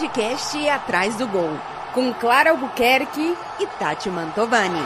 podcast Atrás do Gol, com Clara Albuquerque e Tati Mantovani.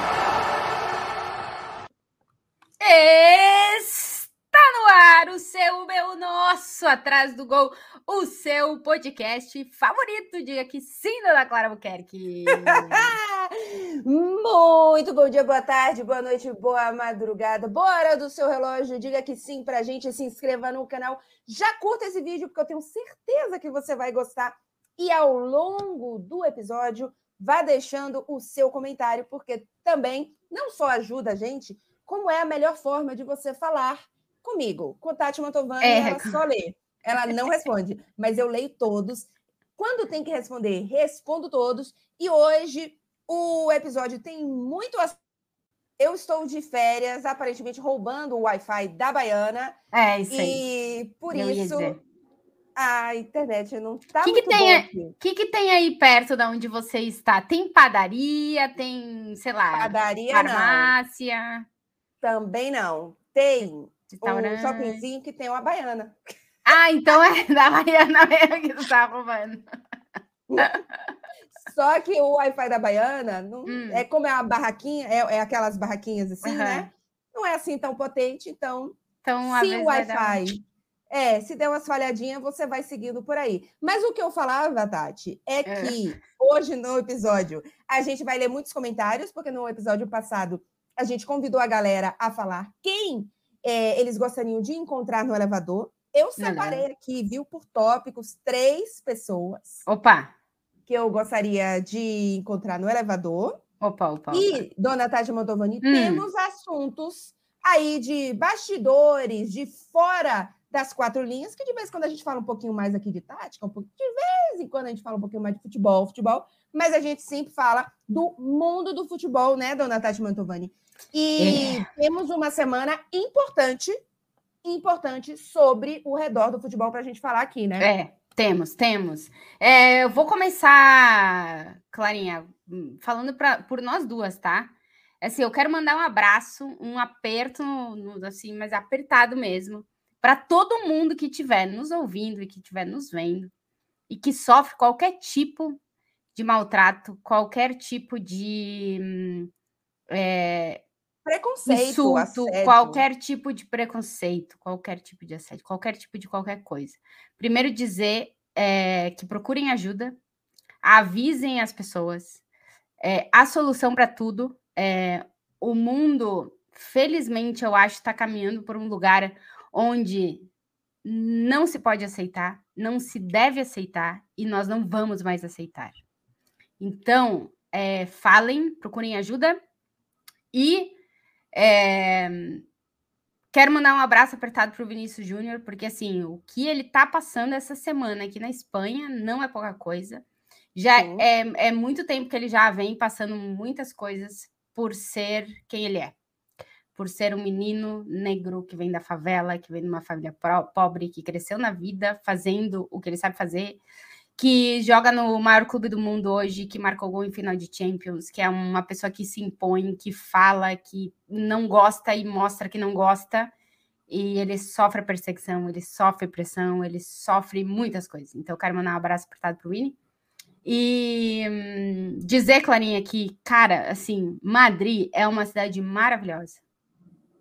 Está no ar o seu, meu, nosso Atrás do Gol, o seu podcast favorito. Diga que sim, dona Clara Albuquerque. Muito bom dia, boa tarde, boa noite, boa madrugada. Bora do seu relógio, diga que sim pra gente, se inscreva no canal. Já curta esse vídeo, porque eu tenho certeza que você vai gostar e ao longo do episódio vá deixando o seu comentário, porque também não só ajuda a gente, como é a melhor forma de você falar comigo. Com Tati Mantovani, é. ela só lê. Ela não responde, mas eu leio todos. Quando tem que responder, respondo todos. E hoje o episódio tem muito eu estou de férias, aparentemente roubando o Wi-Fi da Baiana. É, isso aí. E por isso a internet não está que muito que tem, O que, que tem aí perto da onde você está? Tem padaria? Tem, sei lá, padaria, farmácia? Não. Também não. Tem um shoppingzinho que tem uma baiana. Ah, então é da baiana mesmo que você tá roubando. Só que o Wi-Fi da baiana não, hum. é como é uma barraquinha, é, é aquelas barraquinhas assim, uhum. né? Não é assim tão potente, então, então se o Wi-Fi é, se der umas falhadinhas, você vai seguindo por aí. Mas o que eu falava, Tati, é, é. que hoje no episódio a gente vai ler muitos comentários, porque no episódio passado a gente convidou a galera a falar quem é, eles gostariam de encontrar no elevador. Eu separei aqui, viu, por tópicos, três pessoas. Opa! Que eu gostaria de encontrar no elevador. Opa, opa. opa. E, dona Tati Mantovani, hum. temos assuntos aí de bastidores, de fora das quatro linhas, que de vez em quando a gente fala um pouquinho mais aqui de tática, um pouquinho, de vez em quando a gente fala um pouquinho mais de futebol, futebol, mas a gente sempre fala do mundo do futebol, né, dona Tati Mantovani? E é. temos uma semana importante, importante sobre o redor do futebol para a gente falar aqui, né? É, temos, temos. É, eu vou começar, Clarinha, falando pra, por nós duas, tá? Assim, eu quero mandar um abraço, um aperto, assim, mas apertado mesmo, para todo mundo que estiver nos ouvindo e que estiver nos vendo e que sofre qualquer tipo de maltrato, qualquer tipo de é, preconceito, insulto, assédio. qualquer tipo de preconceito, qualquer tipo de assédio, qualquer tipo de qualquer coisa. Primeiro dizer é, que procurem ajuda, avisem as pessoas. É, a solução para tudo. É, o mundo, felizmente, eu acho, está caminhando por um lugar onde não se pode aceitar, não se deve aceitar e nós não vamos mais aceitar. Então, é, falem, procurem ajuda e é, quero mandar um abraço apertado para o Vinícius Júnior, porque assim, o que ele está passando essa semana aqui na Espanha não é pouca coisa. Já é, é muito tempo que ele já vem passando muitas coisas por ser quem ele é por ser um menino negro que vem da favela, que vem de uma família pobre, que cresceu na vida fazendo o que ele sabe fazer, que joga no maior clube do mundo hoje, que marcou gol em final de Champions, que é uma pessoa que se impõe, que fala, que não gosta e mostra que não gosta, e ele sofre perseguição, ele sofre pressão, ele sofre muitas coisas. Então, eu quero mandar um abraço apertado pro Winnie. E hum, dizer, Clarinha, que, cara, assim, Madrid é uma cidade maravilhosa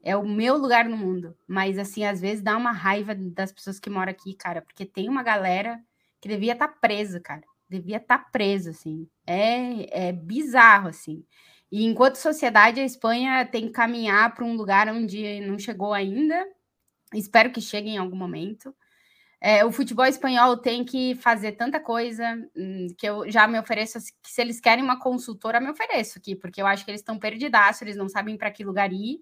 é o meu lugar no mundo. Mas, assim, às vezes dá uma raiva das pessoas que moram aqui, cara, porque tem uma galera que devia estar tá presa, cara. Devia estar tá presa, assim. É, é bizarro, assim. E enquanto sociedade, a Espanha tem que caminhar para um lugar onde não chegou ainda. Espero que chegue em algum momento. É, o futebol espanhol tem que fazer tanta coisa hum, que eu já me ofereço. Que se eles querem uma consultora, me ofereço aqui, porque eu acho que eles estão perdidaços, eles não sabem para que lugar ir.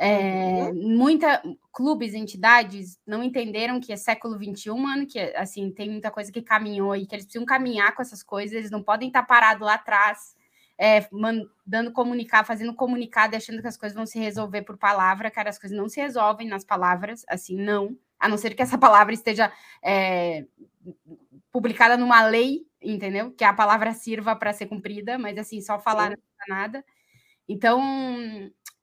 É, muita clubes, entidades não entenderam que é século XXI, mano, que assim tem muita coisa que caminhou e que eles precisam caminhar com essas coisas, eles não podem estar parados lá atrás, é, mandando comunicar, fazendo comunicado, achando que as coisas vão se resolver por palavra, cara, as coisas não se resolvem nas palavras, assim, não, a não ser que essa palavra esteja é, publicada numa lei, entendeu? Que a palavra sirva para ser cumprida, mas assim, só falar Sim. não nada. Então,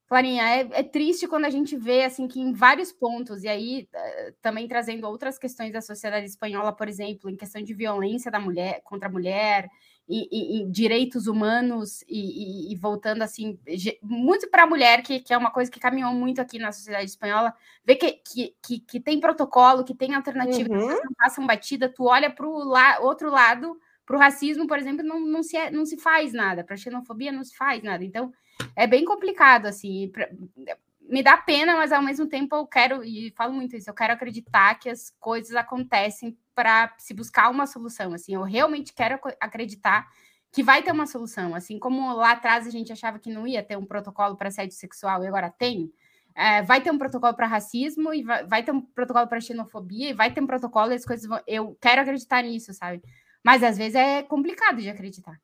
Clarinha, é, é, triste quando a gente vê assim que em vários pontos, e aí eh, também trazendo outras questões da sociedade espanhola, por exemplo, em questão de violência da mulher contra a mulher, e, e, e direitos humanos, e, e, voltando assim, muito para a mulher, que, que é uma coisa que caminhou muito aqui na sociedade espanhola, ver que, que, que, que tem protocolo, que tem alternativa, uhum. que não passam batida, tu olha para o la outro lado, para o racismo, por exemplo, não, não, se, é, não se faz nada, para a xenofobia não se faz nada. Então, é bem complicado, assim. Pra, me dá pena, mas ao mesmo tempo eu quero, e falo muito isso, eu quero acreditar que as coisas acontecem para se buscar uma solução. Assim, eu realmente quero acreditar que vai ter uma solução. Assim como lá atrás a gente achava que não ia ter um protocolo para assédio sexual e agora tem. É, vai ter um protocolo para racismo e vai, vai, ter um protocolo para xenofobia e vai ter um protocolo e as coisas vão. Eu quero acreditar nisso, sabe? Mas às vezes é complicado de acreditar.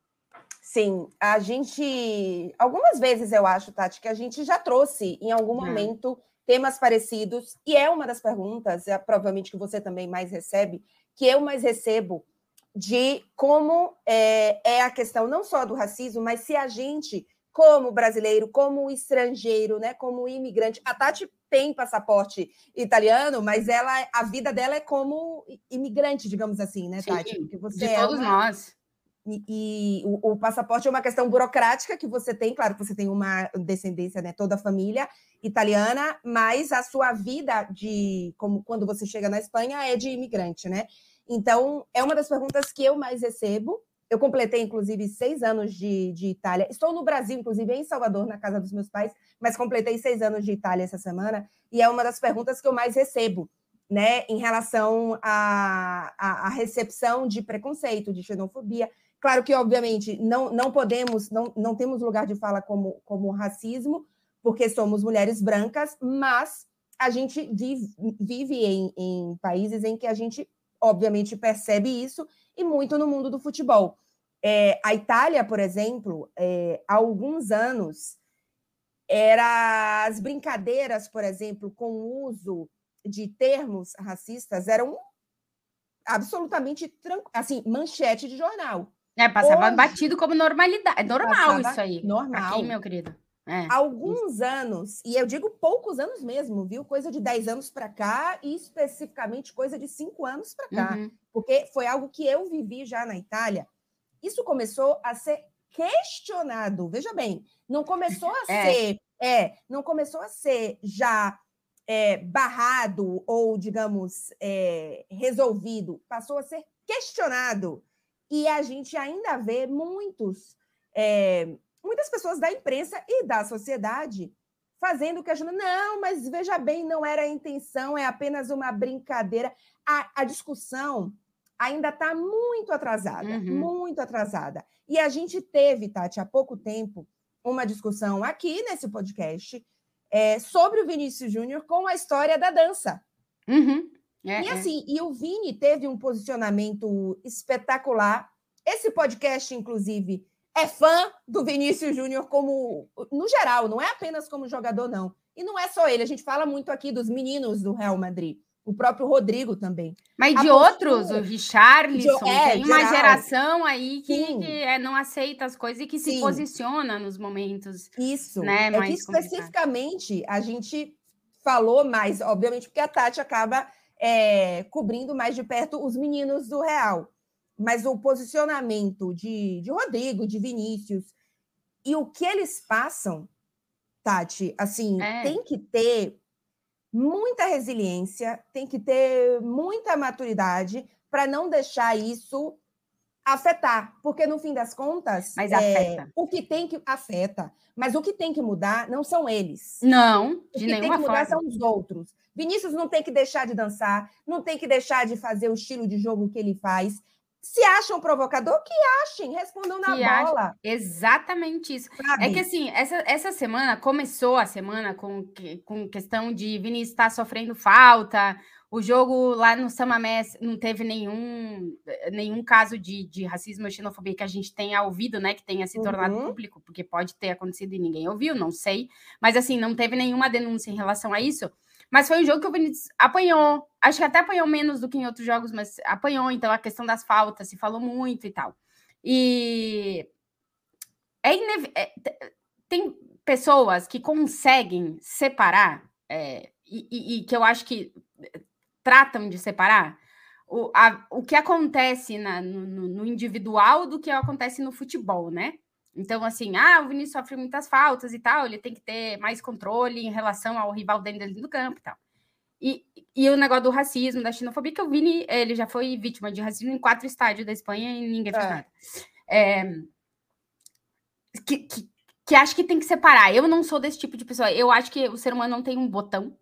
Sim, a gente. Algumas vezes eu acho, Tati, que a gente já trouxe em algum é. momento temas parecidos, e é uma das perguntas, é, provavelmente que você também mais recebe, que eu mais recebo, de como é, é a questão não só do racismo, mas se a gente, como brasileiro, como estrangeiro, né, como imigrante, a Tati tem passaporte italiano, mas ela, a vida dela é como imigrante, digamos assim, né, Tati? Porque você de é todos uma... nós e, e o, o, passaporte é uma questão burocrática que você tem, claro que você tem uma descendência, né, toda a família italiana, mas a sua vida de como quando você chega na Espanha é de imigrante, né? Então é uma das perguntas que eu mais recebo. Eu completei, inclusive, seis anos de, de Itália. Estou no Brasil, inclusive, em Salvador, na casa dos meus pais, mas completei seis anos de Itália essa semana, e é uma das perguntas que eu mais recebo né, em relação à, à, à, recepção de preconceito, de xenofobia. Claro que, obviamente, não, não podemos, não, não temos lugar de fala como, como racismo, porque somos mulheres brancas, mas a gente vive, vive em, em países em que a gente, obviamente, percebe isso, e muito no mundo do futebol. É, a Itália, por exemplo, é, há alguns anos, era as brincadeiras, por exemplo, com o uso de termos racistas eram absolutamente assim manchete de jornal. É, passava Hoje, batido como normalidade. É normal isso aí. Normal. Aqui, meu querido. É. Alguns anos, e eu digo poucos anos mesmo, viu? Coisa de 10 anos para cá e especificamente coisa de 5 anos para cá, uhum. porque foi algo que eu vivi já na Itália. Isso começou a ser questionado. Veja bem, não começou a é. ser, é, não começou a ser já é, barrado ou, digamos, é, resolvido, passou a ser questionado. E a gente ainda vê muitos, é, muitas pessoas da imprensa e da sociedade fazendo questionamento. Não, mas veja bem, não era a intenção, é apenas uma brincadeira. A, a discussão ainda está muito atrasada, uhum. muito atrasada. E a gente teve, Tati, há pouco tempo, uma discussão aqui nesse podcast é, sobre o Vinícius Júnior com a história da dança. Uhum. É, e é. assim, é. e o Vini teve um posicionamento espetacular. Esse podcast, inclusive, é fã do Vinícius Júnior como no geral, não é apenas como jogador, não. E não é só ele, a gente fala muito aqui dos meninos do Real Madrid. O próprio Rodrigo também. Mas de outros, o Richarlison, é, tem uma geral. geração aí que, que é, não aceita as coisas e que Sim. se posiciona nos momentos. Isso. Né, é que especificamente a gente falou mais, obviamente, porque a Tati acaba é, cobrindo mais de perto os meninos do Real. Mas o posicionamento de, de Rodrigo, de Vinícius, e o que eles passam, Tati, assim, é. tem que ter muita resiliência, tem que ter muita maturidade para não deixar isso afetar, porque no fim das contas, mas é, o que tem que afeta, mas o que tem que mudar não são eles. Não, de o que tem que mudar forma. são os outros. Vinícius não tem que deixar de dançar, não tem que deixar de fazer o estilo de jogo que ele faz. Se acham provocador, que achem, respondam na que bola. Achem. Exatamente isso. Sabe? É que assim, essa, essa semana começou a semana com, com questão de Vinícius estar tá sofrendo falta, o jogo lá no Samamés não teve nenhum, nenhum caso de, de racismo ou xenofobia que a gente tenha ouvido, né? Que tenha se tornado uhum. público, porque pode ter acontecido e ninguém ouviu, não sei. Mas assim, não teve nenhuma denúncia em relação a isso. Mas foi um jogo que o Vinícius apanhou. Acho que até apanhou menos do que em outros jogos, mas apanhou. Então a questão das faltas se falou muito e tal. E é, é tem pessoas que conseguem separar, é, e, e, e, que eu acho que eh, tratam de separar, o, a, o que acontece na, no, no, individual do que acontece no futebol, né? Então, assim, ah, o Vinícius sofre muitas faltas e tal, ele tem que ter mais controle em relação ao rival dentro do campo e tal. E, e o negócio do racismo, da xenofobia, que o Vini, ele já foi vítima de racismo em quatro estádios da Espanha e ninguém fez é. nada. É, que, que, que acho que tem que separar. Eu não sou desse tipo de pessoa. Eu acho que o ser humano não tem um botão.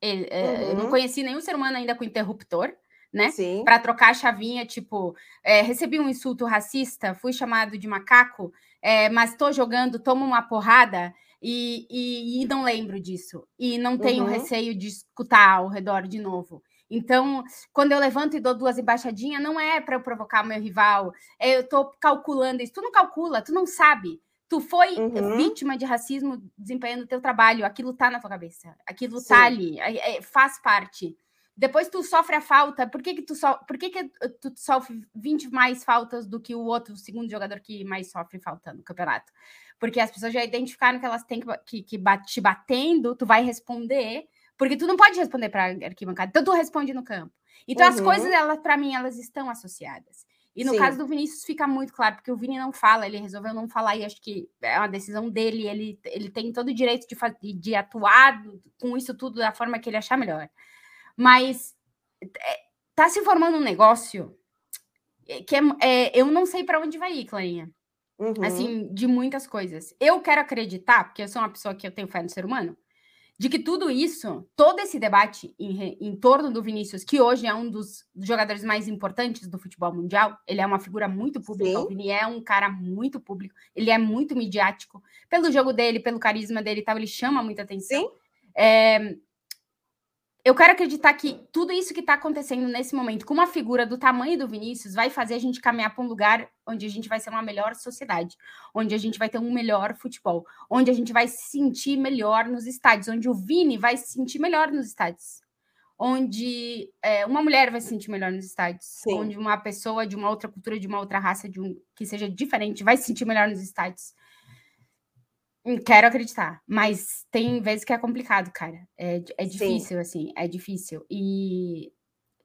Ele, uhum. Eu não uhum. conheci nenhum ser humano ainda com interruptor, né? Para trocar a chavinha, tipo, é, recebi um insulto racista, fui chamado de macaco, é, mas estou jogando, tomo uma porrada e, e, e, não lembro disso. E não tenho uhum. receio de escutar ao redor de novo. Então, quando eu levanto e dou duas embaixadinhas, não é para eu provocar o meu rival, é, eu estou calculando isso. Tu não calcula, tu não sabe. Tu foi uhum. vítima de racismo desempenhando o teu trabalho, aquilo tá na tua cabeça, aquilo tá Sim. tá ali, é, é, faz parte. Depois tu sofre a falta, por que que tu, so, por que que tu sofre 20 mais faltas do que o outro, o segundo jogador que mais sofre falta no campeonato? Porque as pessoas já identificaram que elas têm que, que, que te batendo, tu vai responder, porque tu não pode responder para arquibancada, então tu responde no campo. Então uhum. as coisas, elas para mim, elas estão associadas. E no Sim. caso do Vinícius fica muito claro, porque o Vini não fala, ele resolveu não falar, e acho que é uma decisão dele, ele, ele tem todo o direito de, de atuar com isso tudo da forma que ele achar melhor. Mas é, tá se formando um negócio que é, é eu não sei para onde vai ir, Clarinha. Uhum. Assim, de muitas coisas. Eu quero acreditar, porque eu sou uma pessoa que eu tenho fé no ser humano, de que tudo isso, todo esse debate em, em torno do Vinícius, que hoje é um dos jogadores mais importantes do futebol mundial, ele é uma figura muito pública, Sim. o Vini é um cara muito público, ele é muito midiático, pelo jogo dele, pelo carisma dele e tal, ele chama muita atenção. Sim. É, eu quero acreditar que tudo isso que está acontecendo nesse momento, com uma figura do tamanho do Vinícius, vai fazer a gente caminhar para um lugar onde a gente vai ser uma melhor sociedade, onde a gente vai ter um melhor futebol, onde a gente vai se sentir melhor nos estádios, onde o Vini vai se sentir melhor nos estádios, onde é, uma mulher vai se sentir melhor nos estádios, Sim. onde uma pessoa de uma outra cultura, de uma outra raça, de um que seja diferente, vai se sentir melhor nos estádios. Hum, quero acreditar, mas tem vezes que é complicado, cara. É, é difícil, Sim. assim, é difícil. E,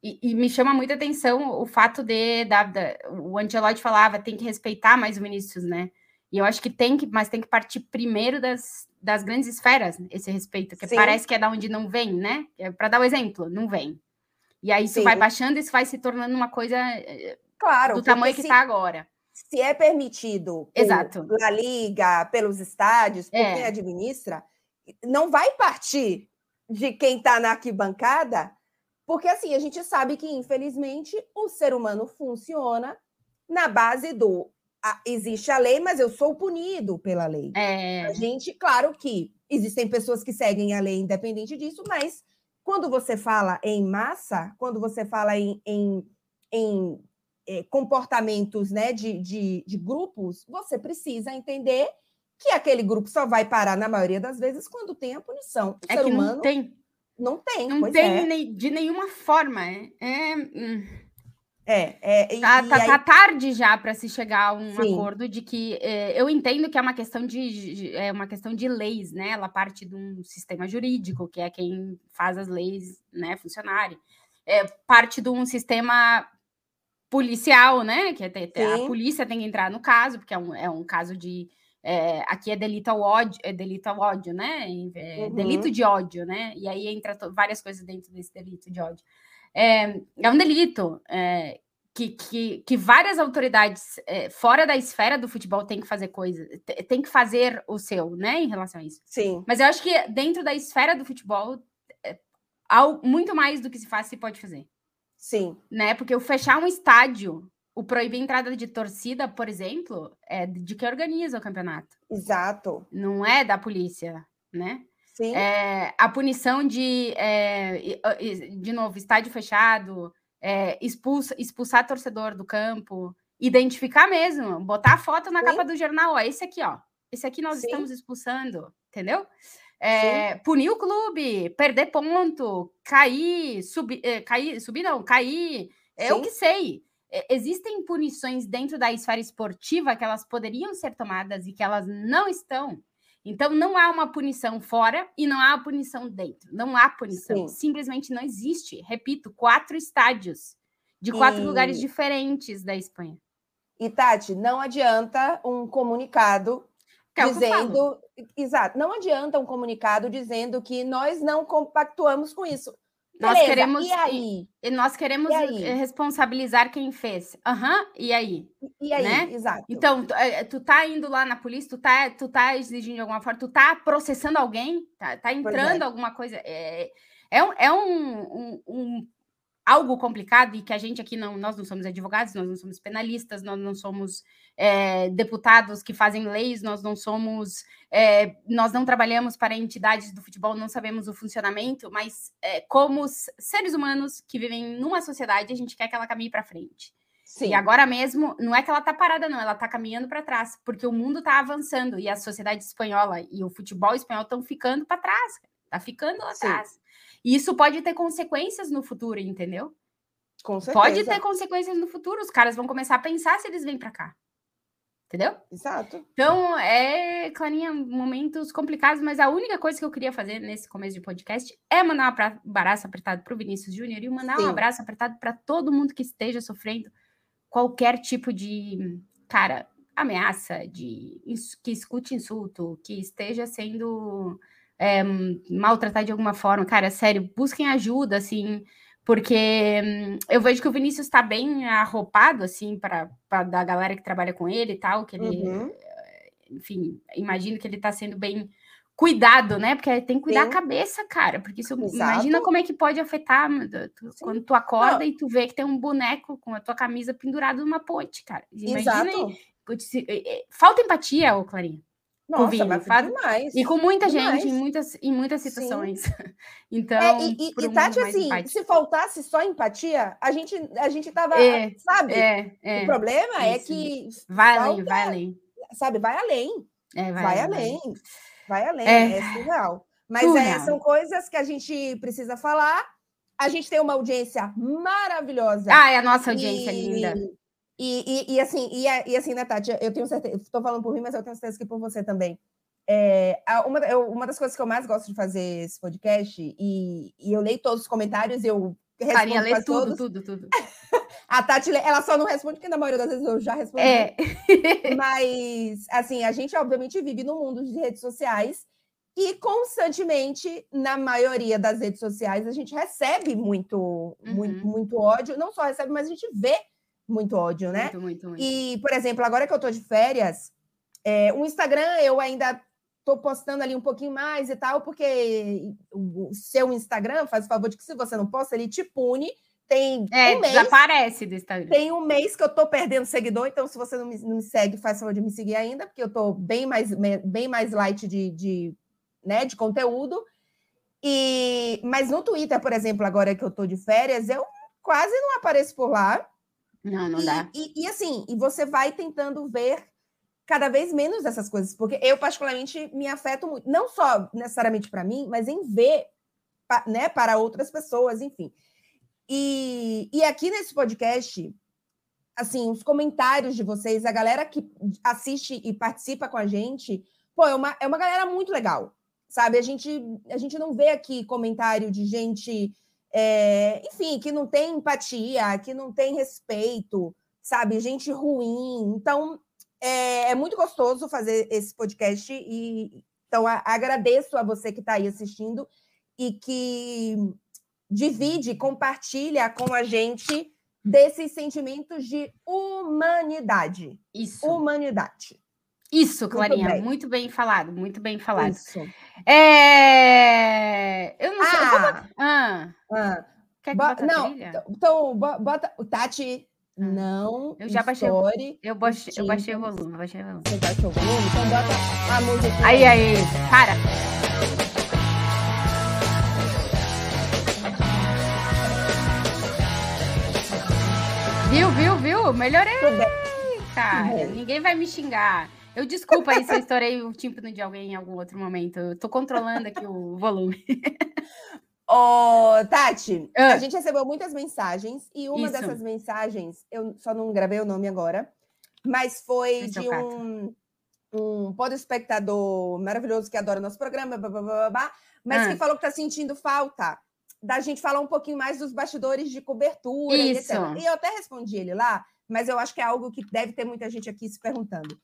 e, e, me chama muita atenção o fato de da, da, o Ancelotti falava tem que respeitar mais o Vinícius, né? E eu acho que tem que, mas tem que partir primeiro das, das grandes esferas, esse respeito, que Sim. parece que é da onde não vem, né? É Para dar o um exemplo, não vem. E aí isso Sim. vai baixando, isso vai se tornando uma coisa eh, claro, do tamanho que está agora se é permitido Exato. pela liga, pelos estádios, por é. quem administra, não vai partir de quem está na arquibancada, porque assim a gente sabe que infelizmente o ser humano funciona na base do a, existe a lei, mas eu sou punido pela lei. É. A gente, claro que existem pessoas que seguem a lei independente disso, mas quando você fala em massa, quando você fala em, em, em é, comportamentos né, de, de, de grupos, você precisa entender que aquele grupo só vai parar, na maioria das vezes, quando tem a punição. O é ser que humano não tem. Não tem. Não tem é. de nenhuma forma. É, é, hum. é, é e, tá, tá, aí... tá, tarde já para se chegar a um Sim. acordo de que é, eu entendo que é uma questão de, de, é uma questão de leis, né? Ela parte de um sistema jurídico, que é quem faz as leis né, funcionarem. É, parte de um sistema policial, né? Que a polícia tem que entrar no caso, porque é um, é um caso de. É, aqui é delito ao ódio, é delito ao ódio, né? É uhum. Delito de ódio, né? E aí entra várias coisas dentro desse delito de ódio. É, é um delito é, que, que, que, várias autoridades é, fora da esfera do futebol têm que fazer coisa, tem que fazer o seu, né? Em relação a isso. Sim. Mas eu acho que dentro da esfera do futebol, é, muito mais do que se faz, se pode fazer. Sim. Né? Porque o fechar um estádio, o proibir a entrada de torcida, por exemplo, é de quem organiza o campeonato. Exato. Não é da polícia, né? Sim. É, a punição de, é, de novo, estádio fechado, é, expulsa, expulsar torcedor do campo, identificar mesmo, botar a foto na Sim. capa do jornal, ó, esse aqui, ó, esse aqui nós Sim. estamos expulsando, entendeu? É, punir o clube, perder ponto, cair, subir, é, cair, subir não, cair, é o que sei. É, existem punições dentro da esfera esportiva que elas poderiam ser tomadas e que elas não estão. Então, não há uma punição fora e não há uma punição dentro. Não há punição. Sim. Simplesmente não existe. Repito, quatro estádios de quatro e... lugares diferentes da Espanha. E, Tati, não adianta um comunicado é dizendo. Exato, não adianta um comunicado dizendo que nós não compactuamos com isso. Nós Beleza, queremos, e aí? E, nós queremos aí? responsabilizar quem fez. Aham, uhum, e aí? E aí, né? exato. Então, tu, é, tu tá indo lá na polícia, tu tá, tu tá exigindo de alguma forma, tu tá processando alguém, tá, tá entrando é. alguma coisa. É, é, um, é um, um, um algo complicado e que a gente aqui não, nós não somos advogados, nós não somos penalistas, nós não somos é, deputados que fazem leis, nós não somos, é, nós não trabalhamos para entidades do futebol, não sabemos o funcionamento, mas é, como seres humanos que vivem numa sociedade, a gente quer que ela caminhe para frente. Sim. E agora mesmo, não é que ela está parada, não, ela está caminhando para trás, porque o mundo está avançando e a sociedade espanhola e o futebol espanhol estão ficando para trás, está ficando lá atrás. E isso pode ter consequências no futuro, entendeu? Com certeza. Pode ter consequências no futuro. Os caras vão começar a pensar se eles vêm para cá. Entendeu? Exato. Então, é, Clarinha, momentos complicados, mas a única coisa que eu queria fazer nesse começo de podcast é mandar um abraço apertado para o Vinícius Júnior e mandar Sim. um abraço apertado para todo mundo que esteja sofrendo qualquer tipo de, cara, ameaça, de que escute insulto, que esteja sendo é, maltratar de alguma forma, cara, sério, busquem ajuda, assim, porque hum, eu vejo que o Vinícius está bem arropado, assim, para da galera que trabalha com ele e tal, que ele, uhum. enfim, imagino que ele está sendo bem cuidado, né? Porque tem que cuidar Sim. a cabeça, cara, porque isso, Exato. imagina como é que pode afetar tu, quando tu acorda Não. e tu vê que tem um boneco com a tua camisa pendurada numa ponte, cara. Imagina Exato. Aí, falta empatia, ô Clarinha. Nossa, vinho, mas demais. E com muita gente, em muitas, em muitas situações. então, é, e, e, e Tati, assim, empático. se faltasse só empatia, a gente, a gente tava, é, sabe? É, é, o problema é que. Vai além, vai além. Sabe, vai além. É, vai, vai além. Vai além, é, é surreal. Mas é, são coisas que a gente precisa falar. A gente tem uma audiência maravilhosa. Ah, é a nossa audiência e, linda. E, e, e, assim, e, e, assim, né, Tati, eu tenho certeza, estou falando por mim, mas eu tenho certeza que por você também. É, uma, eu, uma das coisas que eu mais gosto de fazer esse podcast, e, e eu leio todos os comentários, eu respondo Farinha, lê tudo, todos. tudo, tudo. a Tati, ela só não responde, porque na maioria das vezes eu já respondi. É. mas, assim, a gente obviamente vive no mundo de redes sociais, e constantemente, na maioria das redes sociais, a gente recebe muito, uhum. muito, muito ódio. Não só recebe, mas a gente vê muito ódio, né? Muito, muito, muito. E, por exemplo, agora que eu tô de férias, é, o Instagram eu ainda tô postando ali um pouquinho mais e tal, porque o seu Instagram faz o favor de que se você não posta, ele te pune. Tem é, um mês, desaparece do Instagram. Tem um mês que eu tô perdendo seguidor, então se você não me, não me segue, faz favor de me seguir ainda, porque eu tô bem mais, bem mais light de, de, né, de conteúdo. E, mas no Twitter, por exemplo, agora que eu tô de férias, eu quase não apareço por lá. Não, não e, dá. E, e, assim, e você vai tentando ver cada vez menos essas coisas, porque eu, particularmente, me afeto muito, não só necessariamente para mim, mas em ver né, para outras pessoas, enfim. E, e aqui nesse podcast, assim, os comentários de vocês, a galera que assiste e participa com a gente, pô, é uma, é uma galera muito legal, sabe? A gente, a gente não vê aqui comentário de gente é, enfim, que não tem empatia, que não tem respeito, sabe? Gente ruim. Então, é, é muito gostoso fazer esse podcast e então a, agradeço a você que está aí assistindo e que divide, compartilha com a gente desses sentimentos de humanidade. Isso. Humanidade. Isso, Clarinha, muito bem, muito bem falado, muito bem falado. Isso. É... Eu não sei. Ah, ah. ah. Quer que bota não, então bota o Tati. Ah. Não. Eu já baixei. Eu baixei, eu baixei o volume. Eu baixei o volume. Você baixou o volume? Então bota a música. Aí, aí. Para. Viu, viu, viu? Melhorei. Cara, ninguém vai me xingar. Eu desculpa aí se eu estourei o tímpano de alguém em algum outro momento. Eu tô controlando aqui o volume. Ô, Tati, ah. a gente recebeu muitas mensagens e uma Isso. dessas mensagens, eu só não gravei o nome agora, mas foi Esse é de um um espectador maravilhoso que adora nosso programa, blá, blá, blá, blá, mas Ah. que falou que está sentindo falta da gente falar um pouquinho mais dos bastidores de cobertura e Isso. etc. E eu até respondi ele lá, mas eu acho que é algo que deve ter muita gente aqui se perguntando.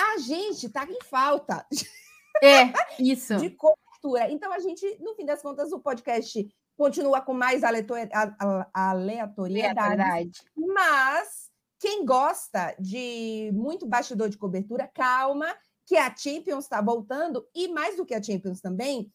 A gente está em falta É, isso. de cobertura. Então, a gente, no fim das contas, o podcast continua com mais aleatoriedade. Verdade. Mas quem gosta de muito bastidor de cobertura, calma, que a Champions está voltando, e mais do que a Champions também,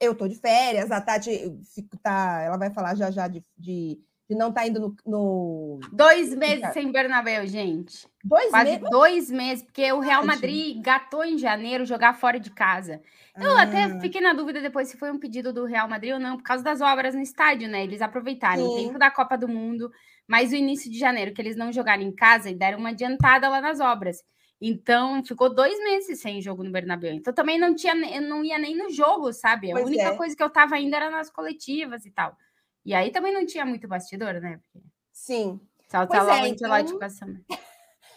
eu tô de férias, a Tati tá, ela vai falar já já de, de, de não estar indo no, no- Dois meses sem Bernabéu, gente. dois Quase meses. dois meses, porque o Real. Madrid gatou em janeiro jogar fora de casa. Eu até Ah, fiquei na dúvida depois se foi um pedido do Real Madrid ou não, por causa das obras no estádio, né? Eles aproveitaram o Sim. tempo da Copa do Mundo, mas o início de janeiro, que eles não jogaram em casa e deram uma adiantada lá nas obras. Então, ficou dois meses sem jogo no Bernabéu. Então, também não tinha, eu não ia nem no jogo, sabe? A Pois única é. coisa que eu tava ainda era nas coletivas e tal. E aí também não tinha muito bastidor, né? Porque Sim. Pois tá é, então, então... com essa- Em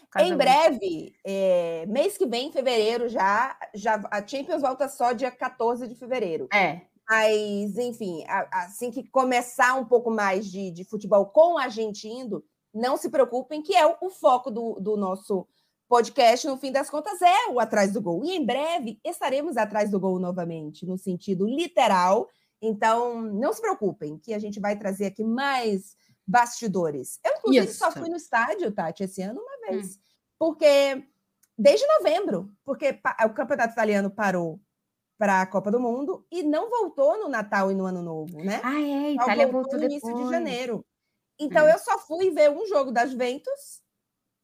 casamento. breve, é, mês que vem, em fevereiro, já, já a Champions volta só dia 14 de fevereiro. É, Mas, enfim, a- assim que começar um pouco mais de, de futebol com a gente indo, não se preocupem, que é o, o foco do, do nosso podcast, no fim das contas, é o Atrás do Gol. E em breve estaremos atrás do gol novamente, no sentido literal. Então, não se preocupem, que a gente vai trazer aqui mais bastidores. Eu, inclusive, só Isso. fui no estádio, Tati, esse ano uma vez. Porque desde novembro, porque o campeonato italiano parou para a Copa do Mundo e não voltou no Natal e no Ano Novo, né? Ah, é, Só Itália voltou voltou no início depois. de janeiro. Então É. eu só fui ver um jogo das Juventus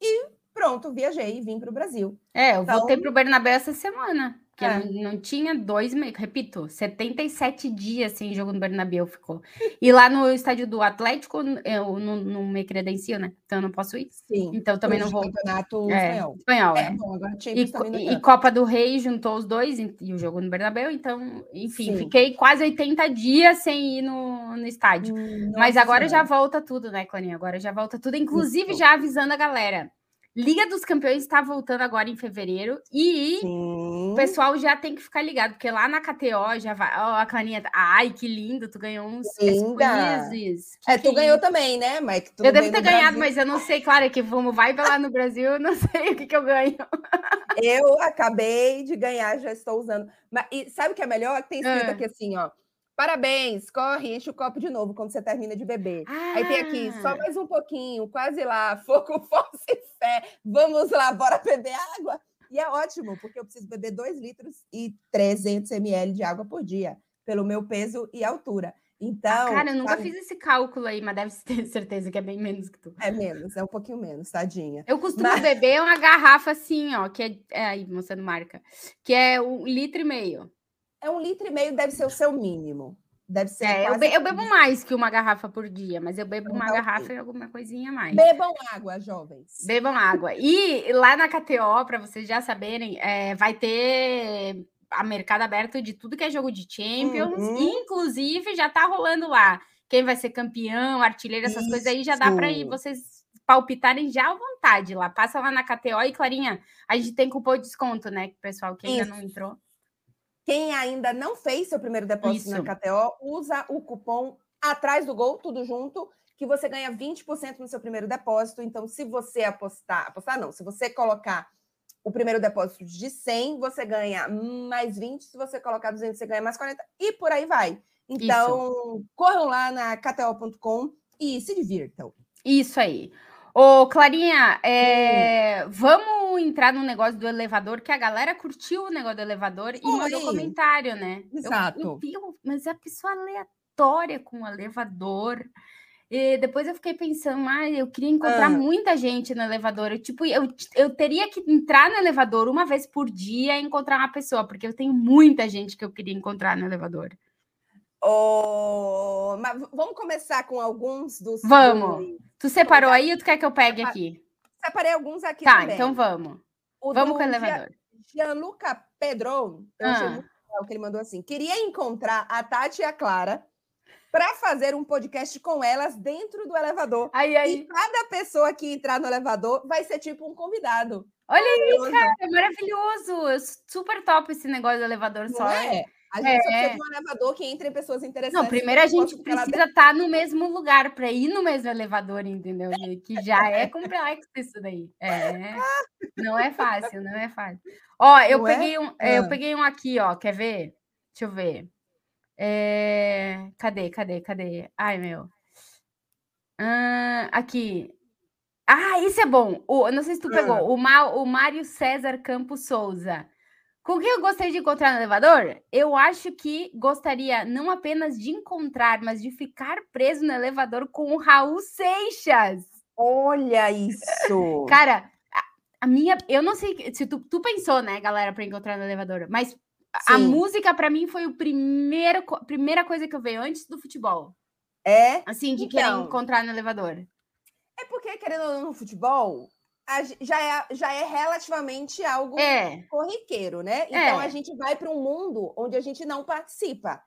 e pronto, viajei e vim para o Brasil. É, eu Então- voltei pro Bernabéu essa semana. Que É. não, não tinha dois meses, repito, 77 dias sem jogo no Bernabéu ficou. E lá no estádio do Atlético, eu não, não me credencio, né? Então eu não posso ir. Sim. Então também não vou. Campeonato É, espanhol. espanhol, É, é. bom, agora E, e. Copa do Rei juntou os dois e, e o jogo no Bernabéu, então, enfim, Sim. fiquei quase 80 dias sem ir no, no estádio. Hum, Mas agora já Senhora. volta tudo, né, Clarinha? Agora já volta tudo, inclusive Isso. já avisando a galera. Liga dos Campeões está voltando agora em fevereiro e Sim. o pessoal já tem que ficar ligado, porque lá na KTO já vai. Ó, a Clarinha. tá- Ai, que lindo, tu ganhou uns Linda. quizzes. Que É, que tu ganhou isso? também, né, Mike? Eu devo ter ganhado, Brasil. mas eu não sei, claro, é que vamos, vai lá no Brasil, eu não sei o que, que eu ganho. Eu acabei de ganhar, já estou usando. Mas, e sabe o que é melhor? Tem escrito Ah. aqui assim, ó. Parabéns, corre, enche o copo de novo quando você termina de beber. Aí tem aqui, só Ah, mais um pouquinho, quase lá, fogo, força e fé. Vamos lá, bora beber água. E é ótimo, porque eu preciso beber 2 litros e 300 ml de água por dia, pelo meu peso e altura. Então, Cara, eu nunca sabe, fiz esse cálculo aí, mas deve ter certeza que é bem menos que tu. é menos, é um pouquinho menos, tadinha. Eu costumo Mas- beber uma garrafa assim, ó, que é, é aí, mostrando marca, que é um litro e meio. É um litro e meio, deve ser o seu mínimo. Deve ser. É, eu, be- eu bebo mais que uma garrafa por dia, mas eu bebo Então uma tá ok. garrafa e alguma coisinha a mais. Bebam água, jovens. Bebam água. E lá na KTO, para vocês já saberem, é, vai ter a mercado aberto de tudo que é jogo de Champions. Uhum. Inclusive, já tá rolando lá. Quem vai ser campeão, artilheiro, essas coisas aí, já dá para ir Isso. vocês palpitarem já à vontade lá. Passa lá na KTO e, Clarinha, a gente tem cupom de desconto, né? Pessoal, que ainda não Isso. entrou. Quem ainda não fez seu primeiro depósito Isso. na KTO, usa o cupom atrás do gol, tudo junto, que você ganha 20% no seu primeiro depósito. Então, se você apostar, apostar não, se você colocar o primeiro depósito de 100, você ganha mais 20, se você colocar 200, você ganha mais 40 e por aí vai. Então, corram lá na kto.com e se divirtam. Isso aí. Ô, Clarinha, é, vamos entrar no negócio do elevador, que a galera curtiu o negócio do elevador e mandou comentário, né? Eu- Exato. Eu, vi, mas é a pessoa aleatória com o elevador. E depois eu fiquei pensando, ah, eu queria encontrar Ah. muita gente no elevador. Eu, tipo, eu, eu teria que entrar no elevador uma vez por dia e encontrar uma pessoa, porque eu tenho muita gente que eu queria encontrar no elevador. Oh, mas vamos começar com alguns dos. Vamos. dos- Tu separou aí ou tu quer que eu pegue aqui? Separei alguns aqui Tá, também. então vamos. O Vamos com o elevador. Gianluca Pedron, eu achei Ah. muito legal que ele mandou assim. Queria encontrar a Tati e a Clara para fazer um podcast com elas dentro do elevador. Aí, aí. E cada pessoa que entrar no elevador vai ser tipo um convidado. Olha aí, cara, é maravilhoso. Super top esse negócio do elevador Não só. é? A gente só precisa É. de um elevador que entre pessoas interessantes. Não, primeiro a gente precisa estar no mesmo lugar para ir no mesmo elevador, entendeu? Que- já é complexo isso daí. É. Não é fácil, não é fácil. Ó, eu Não é? peguei um, é, eu Ah. peguei um aqui, ó. Quer ver? Deixa eu ver. É, Cadê, cadê, cadê? Ai, meu. Ah, aqui. Ah, isso é bom. O, não sei se tu Ah. pegou. O, Ma, o Mário César Campos Souza. Com quem eu gostaria de encontrar no elevador? Eu acho que gostaria não apenas de encontrar, mas de ficar preso no elevador com o Raul Seixas. Olha isso! Cara, a, a minha. Eu não sei se tu, tu pensou, né, galera, para encontrar no elevador, mas a Sim. música, para mim, foi o primeiro, co- primeira coisa que eu veio antes do futebol. É, Assim, de querer Então. encontrar no elevador. é porque, querendo ou não, no futebol, a já é, já é relativamente algo É, corriqueiro, né? Então É. a gente vai para um mundo onde a gente não participa.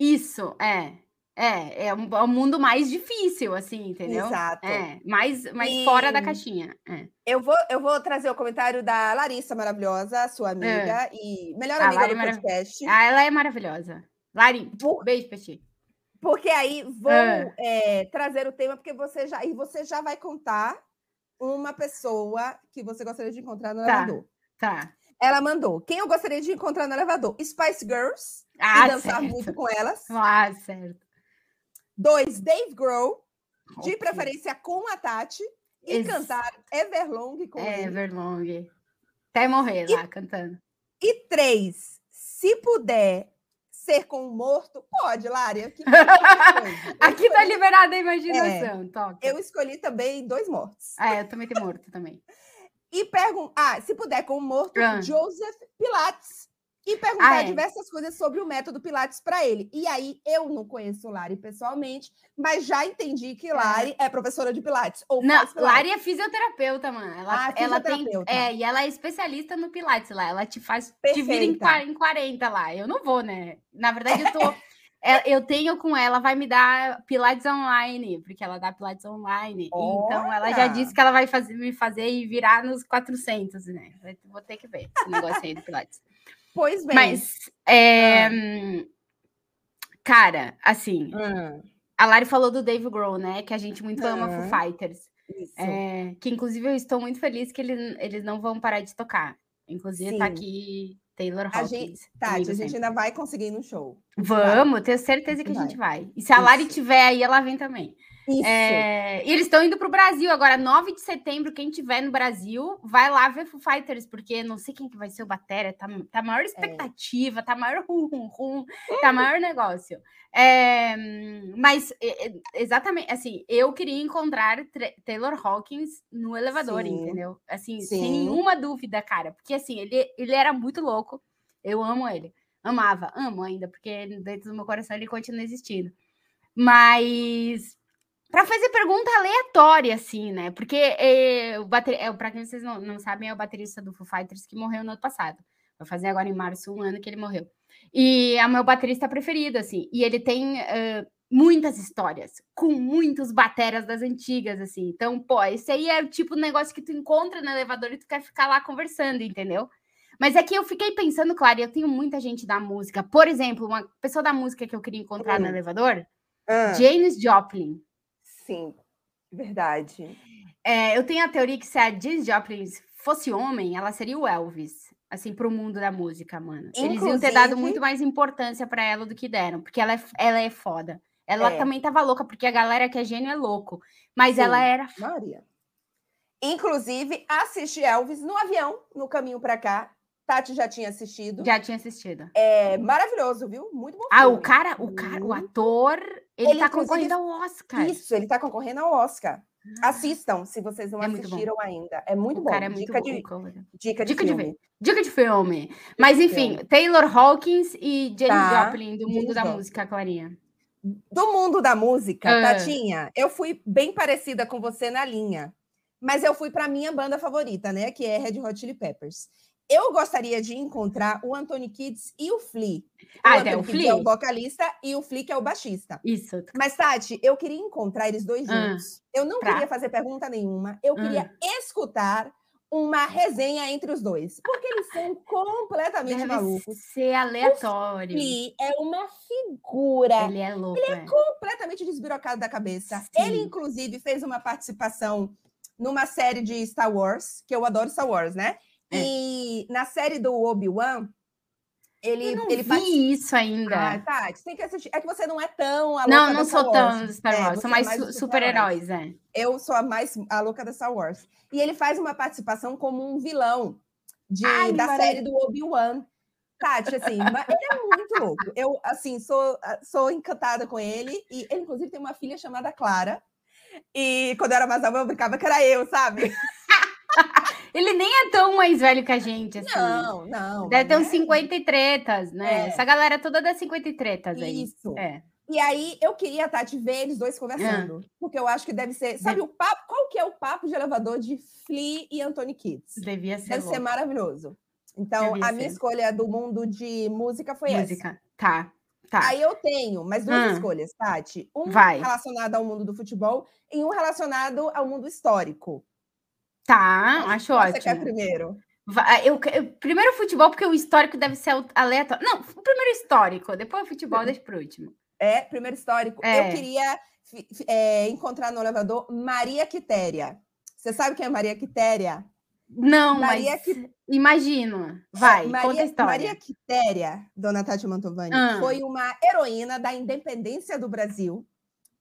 isso, é. É, é um, é um mundo mais difícil, assim, entendeu? Exato. É, mais, mais fora da E- caixinha. É. Eu vou, eu vou trazer o comentário da Larissa Maravilhosa, sua amiga e melhor A amiga Lari do marav- podcast. Ah, ela é maravilhosa. Lari, Por- beijo pra ti. Porque aí vou Ah. é, trazer o tema, porque você já. E você já vai contar uma pessoa que você gostaria de encontrar no Tá. elevador. Tá. Ela mandou. Quem eu gostaria de encontrar no elevador? Spice Girls. Ah, e dançar certo. muito com elas. Ah, certo. Dois, Dave Grohl, de Ok. preferência com a Tati. E cantar Everlong com É, ele. Everlong. Até morrer lá cantando. E três, se puder ser com um morto, pode, coisa. Eu Aqui tá liberada a imaginação. Toca. Eu escolhi também dois mortos. Ah, eu também tenho morto também. E perguntar, ah, se puder com o morto, Ah. Joseph Pilates. E perguntar Ah, é. diversas coisas sobre o método Pilates para ele. E aí, eu não conheço Lari pessoalmente, mas já entendi que Lari é, professora de Pilates. Ou Não, Pilates. Lari é fisioterapeuta, mano. Ela, Ah, ela tem. É, e ela é especialista no Pilates lá. Ela te faz. Te vira em, em 40 lá. Eu não vou, né? Na verdade, eu tô. é, eu tenho com ela, vai me dar Pilates online, porque ela dá Pilates online. Então, ela já Olha! disse que ela vai fazer, me fazer e virar nos 400, né? Vou ter que ver esse negócio aí do Pilates. Pois bem. Mas, é, hum, cara, assim, Hum, a Lari falou do Dave Grohl, né? Que a gente muito ama. Foo Fighters. É, que inclusive eu estou muito feliz que eles, eles não vão parar de tocar. Inclusive tá Sim. aqui Taylor A Hawkins. gente, comigo Tati, a gente sempre. ainda vai conseguir ir no show. Vamos, tenho certeza que a Vai. gente vai. E se a Lari Isso. tiver aí, ela vem também. Isso. É, e eles estão indo para o Brasil agora, 9 de setembro. Quem tiver no Brasil, vai lá ver Foo Fighters, porque não sei quem que vai ser o Batera. Tá, tá É. maior expectativa, tá maior rum, rum, rum, tá maior negócio. É, mas, é, é, exatamente, assim, eu queria encontrar Tra- Taylor Hawkins no elevador, Sim. entendeu? Assim, Sim. sem nenhuma dúvida, cara. Porque, assim, ele, ele era muito louco. Eu amo ele. Amava, amo ainda, porque dentro do meu coração ele continua existindo. Mas para fazer pergunta aleatória, assim, né? Porque é, o bater... é, para quem vocês não, não sabem, é o baterista do Foo Fighters que morreu no ano passado. Vai fazer agora em março um ano que ele morreu. E é o meu baterista preferido, assim. E ele tem eh, muitas histórias com muitos bateras das antigas, assim. Então, pô, esse aí é o tipo de negócio que tu encontra no elevador e tu quer ficar lá conversando, entendeu? Mas é que eu fiquei pensando, claro, eu tenho muita gente da música. Por exemplo, uma pessoa da música que eu queria encontrar no Hum. elevador, Ah, Janis Joplin. Sim, verdade. É, eu tenho a teoria que se a Janis Joplin fosse homem, ela seria o Elvis, assim, pro mundo da música, mano. Eles iam ter dado Inclusive- muito mais importância para ela do que deram, porque ela é, ela é foda. Ela É. também tava louca, porque a galera que é gênio é louco. Mas Sim. ela era. Maria. Inclusive, assisti Elvis no avião, no caminho para cá. Tati já tinha assistido. Já tinha assistido. É maravilhoso, viu? Muito bom. Ah, o filme. cara, o cara, o Muito. ator, ele, Ele, tá concorrendo ao Oscar. Isso, ele tá concorrendo ao Oscar. Assistam, se vocês não É assistiram ainda. É muito o bom. cara é muito dica bom. de, cara- dica de Dica de filme. ver. Dica de filme. Mas de enfim, filme. Taylor Hawkins e Janis Tá, Joplin do mundo da música, Clarinha. Do mundo da música, Ah. Tatinha, eu fui bem parecida com você na linha. Mas eu fui para minha banda favorita, né? Que é Red Hot Chili Peppers. Eu gostaria de encontrar o Anthony Kids e o Flea. Ah, o é o Anthony Kids Flea? é o vocalista e o Flea que é o baixista. Isso. Mas, Tati, eu queria encontrar eles dois Ah, juntos. eu não pra- queria fazer pergunta nenhuma. Eu Ah. queria escutar uma resenha entre os dois. Porque eles são completamente Deve malucos. ser aleatório. Flea é uma figura Ele é louco. é. completamente desbirocado da cabeça. Sim. Ele, inclusive, fez uma participação numa série de Star Wars, que eu adoro Star Wars, né? É. E na série do Obi-Wan, ele, Eu não ele vi participa- isso ainda. Ah, tá, você tem que assistir. É que você não é tão a não, louca não sou tão do Star É, Wars. você sou é mais mais do Star super-heróis, é. Eu sou a mais a louca da Star Wars. E ele faz uma participação como um vilão de, Ai, da série do Obi-Wan. Tati, assim, ele é muito louco. Eu, assim, sou, sou encantada com ele. E ele, inclusive, tem uma filha chamada Clara. E quando eu era mais nova, eu brincava que era eu, sabe? Ele nem é tão mais velho que a gente, assim. Não, não. Deve ter mas uns é 50 e tretas, né? É. Essa galera toda das 50 e tretas aí. Isso. É. E aí, eu queria, Tati, ver eles dois conversando. Porque eu acho que deve ser... Sabe o papo? Qual que é o papo de elevador de Flea e Anthony Kids? Devia ser Deve ser louco. maravilhoso. Então, Devia a minha ser. escolha do mundo de música foi essa. música. Tá, tá. Aí eu tenho mais duas Ah. escolhas, Tati. Um Vai. relacionado ao mundo do futebol e um relacionado ao mundo histórico. Tá, acho Qual Você quer ótimo. primeiro? Vai, eu, eu- primeiro o futebol, porque o histórico deve ser o- aleatório. Não, o primeiro histórico, depois o futebol, deixa pro último. É, primeiro histórico. É. Eu queria é, encontrar no elevador Maria Quitéria. Você sabe quem é Maria Quitéria? Não, Maria mas que- imagino. Vai, conta a Maria, história. Maria Quitéria, dona Tati Mantovani, Ah. foi uma heroína da independência do Brasil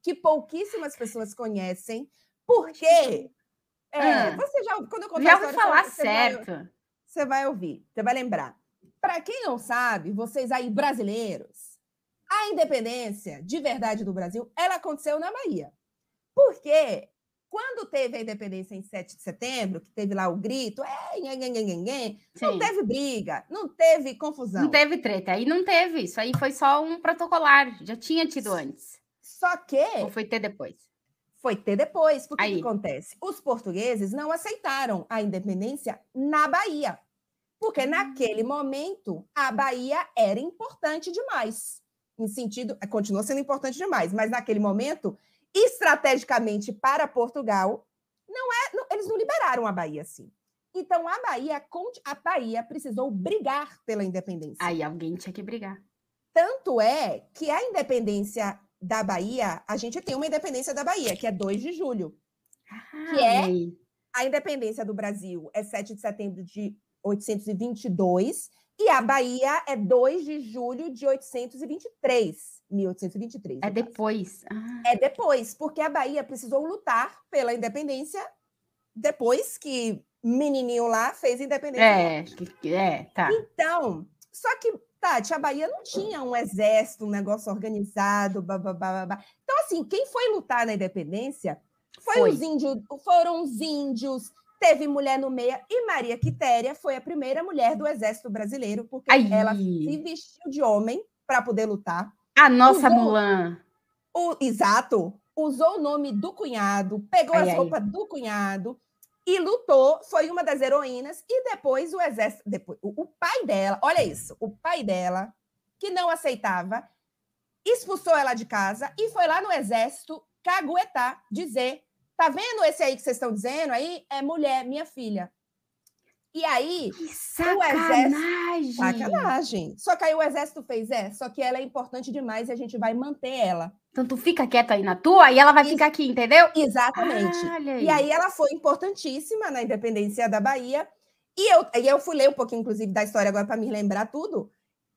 que pouquíssimas pessoas conhecem, porque é, Ah. você já quando eu contar Já ouvi história, falar você vai- certo. Você vai ouvir, você vai lembrar. Para quem não sabe, vocês aí brasileiros, a independência de verdade do Brasil, ela aconteceu na Bahia. Porque quando teve a independência em 7 de setembro, que teve lá o grito, é, não teve briga, não teve confusão. Não teve treta. Aí não teve. Isso aí foi só um protocolar. Já tinha tido antes. Só que Ou foi ter depois? Foi ter depois. Porque o Aí. que acontece? Os portugueses não aceitaram a independência na Bahia. Porque naquele momento a Bahia era importante demais. Em sentido, eh, continua sendo importante demais, mas naquele momento, estrategicamente para Portugal, não é, não- eles não liberaram a Bahia assim. Então a Bahia, a Bahia precisou brigar pela independência. Aí alguém tinha que brigar. Tanto é que a independência da Bahia, a gente tem uma independência da Bahia, que é 2 de julho. Ah, Que é? A independência do Brasil é 7 de setembro de 822 e a Bahia é 2 de julho de 823. 1823. É depois. Ah, É depois, porque a Bahia precisou lutar pela independência depois que menininho lá fez independência. é, é, tá. Então, só que, Tati, a Bahia não tinha um exército, um negócio organizado, babá. Então, assim, quem foi lutar na independência foi, Foi. os índios, foram os índios, teve mulher no meio, e Maria Quitéria foi a primeira mulher do exército brasileiro, porque Aí. ela se vestiu de homem para poder lutar. A nossa Usou- Mulan. O, exato, usou o nome do cunhado, pegou Ai, as ai. roupas do cunhado e lutou, foi uma das heroínas, e depois o exército, depois, o, o pai dela, olha isso, o pai dela, que não aceitava, expulsou ela de casa e foi lá no exército caguetar, dizer, tá vendo esse aí que vocês estão dizendo aí? É mulher, minha filha. E aí, Que exército- sacanagem! sacanagem. Só que aí o exército fez, é, só que ela é importante demais e a gente vai manter ela. Então tu fica quieta aí na tua e ela vai Isso. ficar aqui, entendeu? Exatamente. Ah, olha E aí ela foi importantíssima na independência da Bahia. E eu, e eu fui ler um pouquinho, inclusive, da história agora para me lembrar tudo.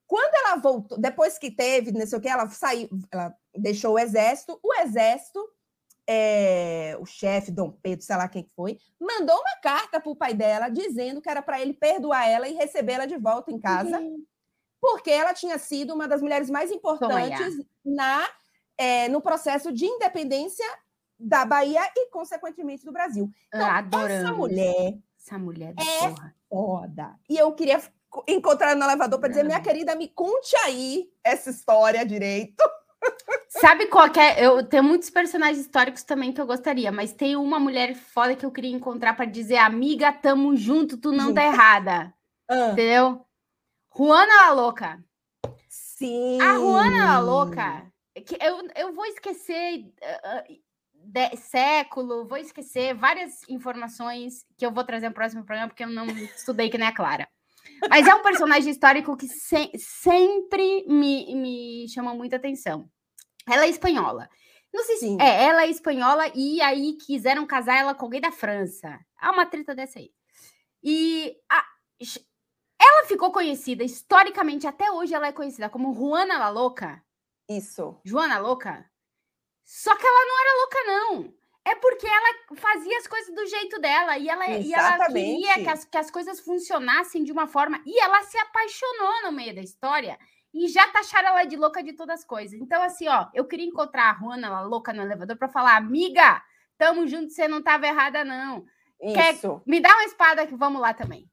Quando ela voltou, depois que teve, não sei o que, ela saiu, ela deixou o exército. O exército, é, o chefe, Dom Pedro, sei lá quem que foi, mandou uma carta para o pai dela dizendo que era para ele perdoar ela e recebê-la de volta em casa, porque ela tinha sido uma das mulheres mais importantes na, é, no processo de independência da Bahia e, consequentemente, do Brasil. Então, Adorando. Essa mulher Essa mulher é porra. foda. E eu queria encontrar no elevador para dizer, minha querida, me conte aí essa história direito. Sabe qual é? Eu tenho muitos personagens históricos também que eu gostaria, mas tem uma mulher foda que eu queria encontrar para dizer, amiga, tamo junto, tu não tá errada. Ah. Entendeu? Juana La Louca. Sim. A Juana La Louca, que eu, eu vou esquecer uh, de, século, vou esquecer várias informações que eu vou trazer no próximo programa, porque eu não estudei que nem a Clara. Mas é um personagem histórico que se, sempre me, me chama muita atenção. Ela é espanhola. Não sei se. É, ela é espanhola e aí quiseram casar ela com alguém da França. Há uma treta dessa aí. E a, ela ficou conhecida, historicamente, até hoje ela é conhecida como Juana la Louca. Isso. Joana Louca. Só que ela não era louca, não. É porque ela fazia as coisas do jeito dela e ela, e ela queria que as, que as coisas funcionassem de uma forma. E ela se apaixonou no meio da história e já taxaram ela de louca de todas as coisas. Então, assim, ó, eu queria encontrar a Juana, ela louca no elevador, para falar: amiga, tamo junto, você não tava errada, não. Isso. Quer, me dá uma espada que vamos lá também.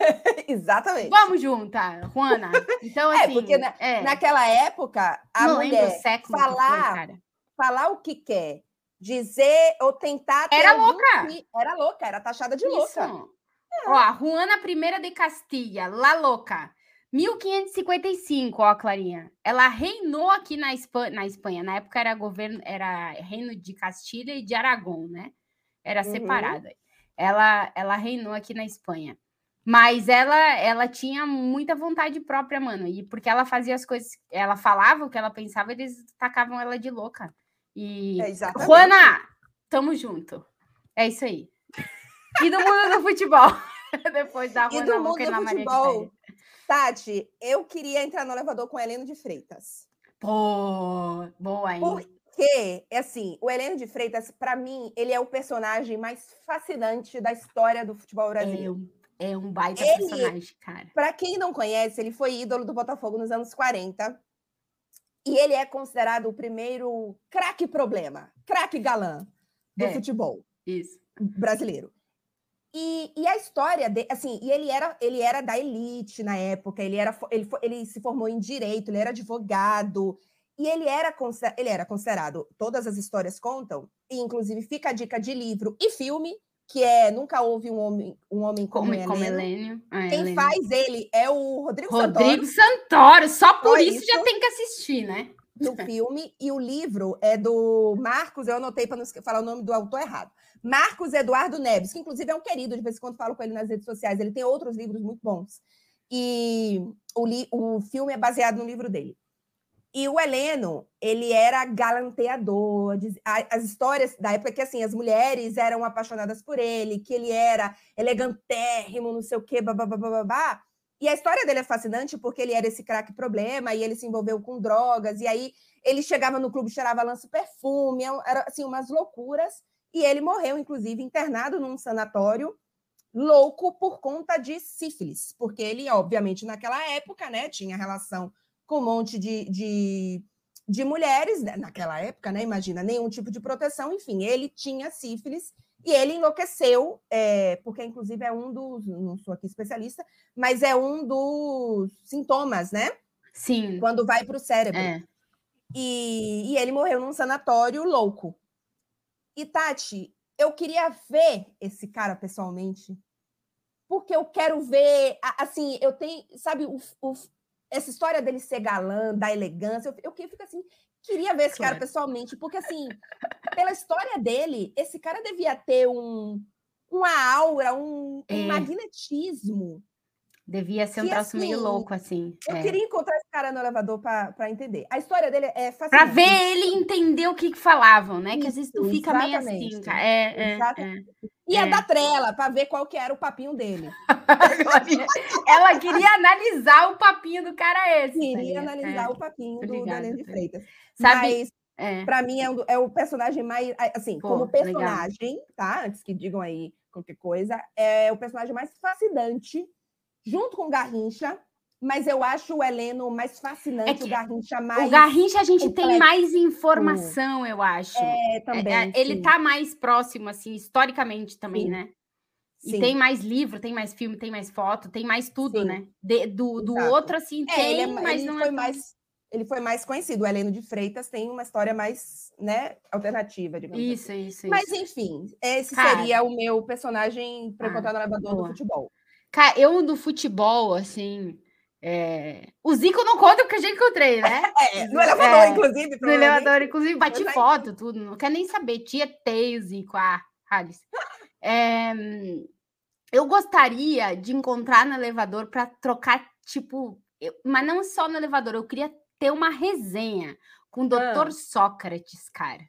Exatamente. Vamos juntar, Juana. Então, é, assim. É, porque na, é. naquela época, a não mulher falar, foi, falar o que quer dizer ou tentar. Era louca. Era louca, era taxada de Isso. louca. É. Ó, Juana I de Castilha, La Louca. 1555, ó, Clarinha. Ela reinou aqui na Espanha, na Espanha. Na época era governo, era reino de Castilha e de Aragão, né? Era uhum. separada. Ela, ela reinou aqui na Espanha. Mas ela, ela tinha muita vontade própria, mano. E porque ela fazia as coisas, ela falava o que ela pensava, eles tacavam ela de louca. E. É Juana, tamo junto. É isso aí. E do mundo do futebol. Depois da Juana e do mundo do futebol. Tati, eu queria entrar no elevador com o Heleno de Freitas. Pô, boa, hein? Porque, assim, o Heleno de Freitas, para mim, ele é o personagem mais fascinante da história do futebol brasileiro. É, é um baita ele, personagem, cara. Para quem não conhece, ele foi ídolo do Botafogo nos anos 40. E ele é considerado o primeiro craque problema, craque galã do é, futebol isso. brasileiro. E, e, a história de, assim, e ele era ele era da elite na época, ele era ele, ele se formou em direito, ele era advogado, e ele era ele era considerado, todas as histórias contam, e inclusive fica a dica de livro e filme, que é Nunca Houve um Homem, um homem como, como, como Heleno. Ah, Quem Heleno. faz ele é o Rodrigo, Rodrigo Santoro. Santoro. Só por isso, isso, já tem que assistir, né? No filme, e o livro é do Marcos, eu anotei para não falar o nome do autor errado. Marcos Eduardo Neves, que inclusive é um querido, de vez em quando falo com ele nas redes sociais. Ele tem outros livros muito bons. E o, li, o filme é baseado no livro dele. E o Heleno, ele era galanteador, as histórias da época que assim, as mulheres eram apaixonadas por ele, que ele era elegantérrimo, não sei o quê, babá. E a história dele é fascinante porque ele era esse craque problema e ele se envolveu com drogas, e aí ele chegava no clube, cheirava lança perfume, é era assim, umas loucuras. E ele morreu, inclusive, internado num sanatório, louco por conta de sífilis, porque ele, obviamente, naquela época, né, tinha relação com um monte de, de, de mulheres, né? naquela época, né? Imagina, nenhum tipo de proteção, enfim, ele tinha sífilis e ele enlouqueceu, é, porque inclusive é um dos, não sou aqui especialista, mas é um dos sintomas, né? Sim. Quando vai para o cérebro. É. E, e ele morreu num sanatório louco. E Tati, eu queria ver esse cara pessoalmente, porque eu quero ver, assim, eu tenho, sabe, o, o, essa história dele ser galã, da elegância, eu, eu fico assim, queria ver esse claro. cara pessoalmente, porque assim, pela história dele, esse cara devia ter um, uma aura, um, é. um magnetismo Devia ser um que, troço assim, meio louco, assim. Eu é. queria encontrar esse cara no elevador para entender. A história dele é fascinante. Para ver ele entender o que, que falavam, né? Isso, que às vezes tu fica meio assim, cara. É, é, é, e é. da trela, para ver qual que era o papinho dele. Ela queria analisar o papinho do cara esse. Queria analisar é. o papinho do Daniel de Freitas. Sabe, Mas, é. para mim, é, um, é, o personagem mais... Assim, Pô, como personagem, legal. tá? Antes que digam aí qualquer coisa, é o personagem mais fascinante junto com o Garrincha, mas eu acho o Heleno mais fascinante, é o Garrincha mais. O Garrincha a gente complexo. tem mais informação, eu acho. É, também. É, ele está mais próximo, assim, historicamente também, sim. né? E sim. tem mais livro, tem mais filme, tem mais foto, tem mais tudo, sim. né? De, do, do outro, assim, é, tem, ele é, mas ele não foi é. Mais, ele foi mais conhecido. O Heleno de Freitas tem uma história mais, né, alternativa, digamos Isso, assim. isso, Mas, enfim, esse Cara, seria o meu personagem para ah, contar no elevador do futebol. Cara, eu do futebol, assim. É... O Zico não conta porque eu já encontrei, né? É, no elevador, é, inclusive. No elevador, inclusive, bati foto, tudo. Não quer nem saber. Tia Tei o Zico, ah, Alice. É, eu gostaria de encontrar no elevador para trocar, tipo, eu, mas não só no elevador, eu queria ter uma resenha com o Dr. Ah. Sócrates, cara.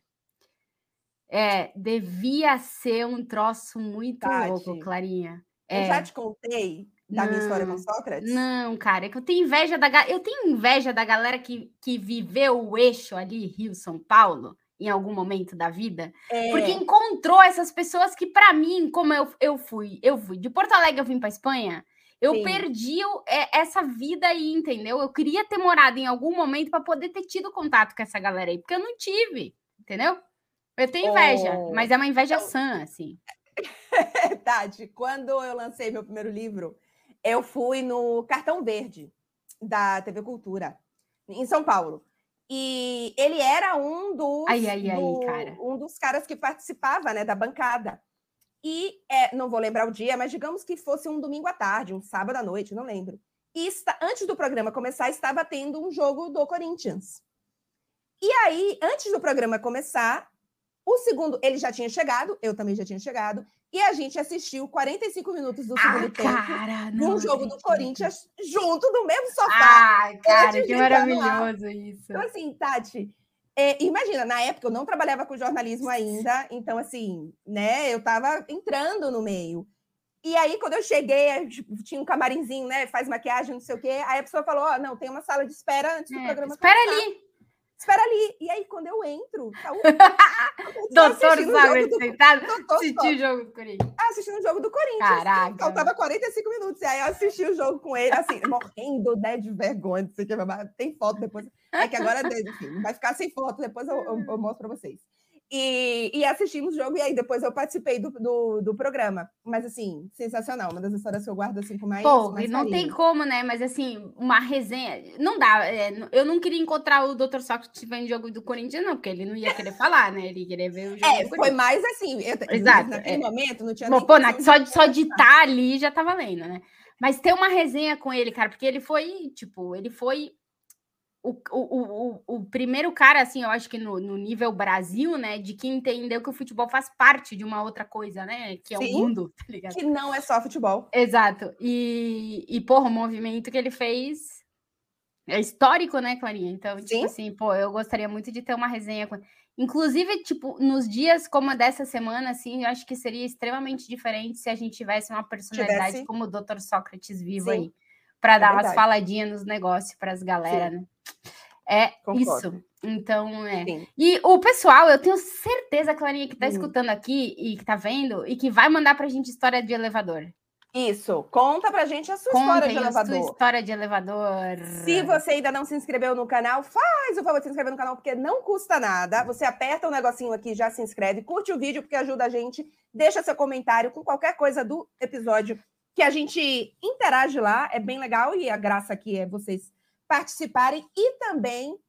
É, devia ser um troço muito Tati, louco, Clarinha. É. Eu já te contei da não, minha história com Sócrates? Não, cara, é que eu tenho inveja da eu tenho inveja da galera que, que viveu o eixo ali, Rio São Paulo, em algum momento da vida, é. porque encontrou essas pessoas que para mim, como eu, eu fui, eu fui de Porto Alegre, eu vim para Espanha, eu Sim. perdi é, essa vida aí, entendeu? Eu queria ter morado em algum momento para poder ter tido contato com essa galera aí, porque eu não tive, entendeu? Eu tenho inveja, oh. mas é uma inveja então, sã, assim. Tati, quando eu lancei meu primeiro livro, eu fui no Cartão Verde da TV Cultura, em São Paulo. E ele era um dos, ai, ai, ai, do, um dos caras que participava né, da bancada. E é, não vou lembrar o dia, mas digamos que fosse um domingo à tarde, um sábado à noite, não lembro. E está, antes do programa começar, estava tendo um jogo do Corinthians. E aí, antes do programa começar, o segundo, ele já tinha chegado, eu também já tinha chegado, e a gente assistiu 45 minutos do segundo ah, tempo num jogo do Corinthians junto no mesmo sofá. Ah, cara, que maravilhoso isso. Então, assim, Tati, é, imagina, na época eu não trabalhava com jornalismo ainda, então assim, né, eu tava entrando no meio. E aí, quando eu cheguei, tinha um camarinzinho, né? Faz maquiagem, não sei o quê. Aí a pessoa falou: Ó, oh, não, tem uma sala de espera antes do é, programa. Espera começar. ali. Espera ali. E aí, quando eu entro, tá o. Doutor sabe sentado, assistiu o jogo do Corinthians. Ah, assistindo o jogo do Corinthians. Caraca. Faltava 45 minutos. E aí eu assisti o jogo com ele, assim, morrendo né, de vergonha. Tem foto depois. É que agora, enfim, vai ficar sem foto, depois eu, eu, eu mostro para vocês. E, e, assistimos o jogo, e aí depois eu participei do, do, do, programa. Mas, assim, sensacional. Uma das histórias que eu guardo, assim, com mais. Pô, mais não tem como, né? Mas, assim, uma resenha. Não dá. É, eu não queria encontrar o Dr. Sócrates vendo jogo do Corinthians, não, porque ele não ia querer falar, né? Ele ia querer ver o jogo. É, foi mais assim. Eu, Exato. Naquele é. momento, não tinha. Bom, pô, na, só, só de estar tá ali já tá valendo, né? Mas ter uma resenha com ele, cara, porque ele foi, tipo, ele foi o, o, o, o, primeiro cara, assim, eu acho que no, no, nível Brasil, né, de que entendeu que o futebol faz parte de uma outra coisa, né, que é Sim, o mundo, tá ligado? Que não é só futebol. Exato. E, e, porra, o movimento que ele fez é histórico, né, Clarinha? Então, tipo Sim. tipo assim, pô, eu gostaria muito de ter uma resenha com. Inclusive, tipo, nos dias como dessa semana, assim, eu acho que seria extremamente diferente se a gente tivesse uma personalidade tivesse... como o Dr. Sócrates vivo Sim. aí para é dar umas faladinhas nos negócios para as galera, né? É Concordo. isso. Então, é. Sim. E o pessoal, eu tenho certeza, Clarinha, que está hum. escutando aqui e que está vendo e que vai mandar para a gente história de elevador. Isso, conta pra gente a sua Contem história de elevador. Sua história de elevador. Se você ainda não se inscreveu no canal, faz o favor de se inscrever no canal, porque não custa nada. Você aperta o um negocinho aqui, já se inscreve, curte o vídeo, porque ajuda a gente. Deixa seu comentário com qualquer coisa do episódio que a gente interage lá, é bem legal, e a graça aqui é vocês participarem e também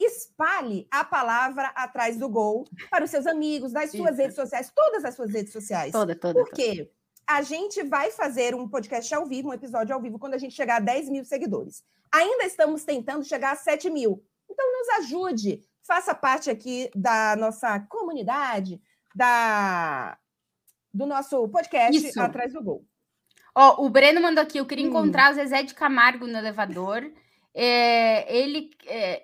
espalhe a palavra atrás do gol para os seus amigos, nas suas Isso. redes sociais, todas as suas redes sociais. Toda, toda. Por quê? A gente vai fazer um podcast ao vivo, um episódio ao vivo, quando a gente chegar a 10 mil seguidores. Ainda estamos tentando chegar a 7 mil. Então, nos ajude, faça parte aqui da nossa comunidade, da do nosso podcast Isso. Atrás do Gol. Ó, o Breno mandou aqui, eu queria hum. encontrar o Zezé de Camargo no elevador. É, ele, é,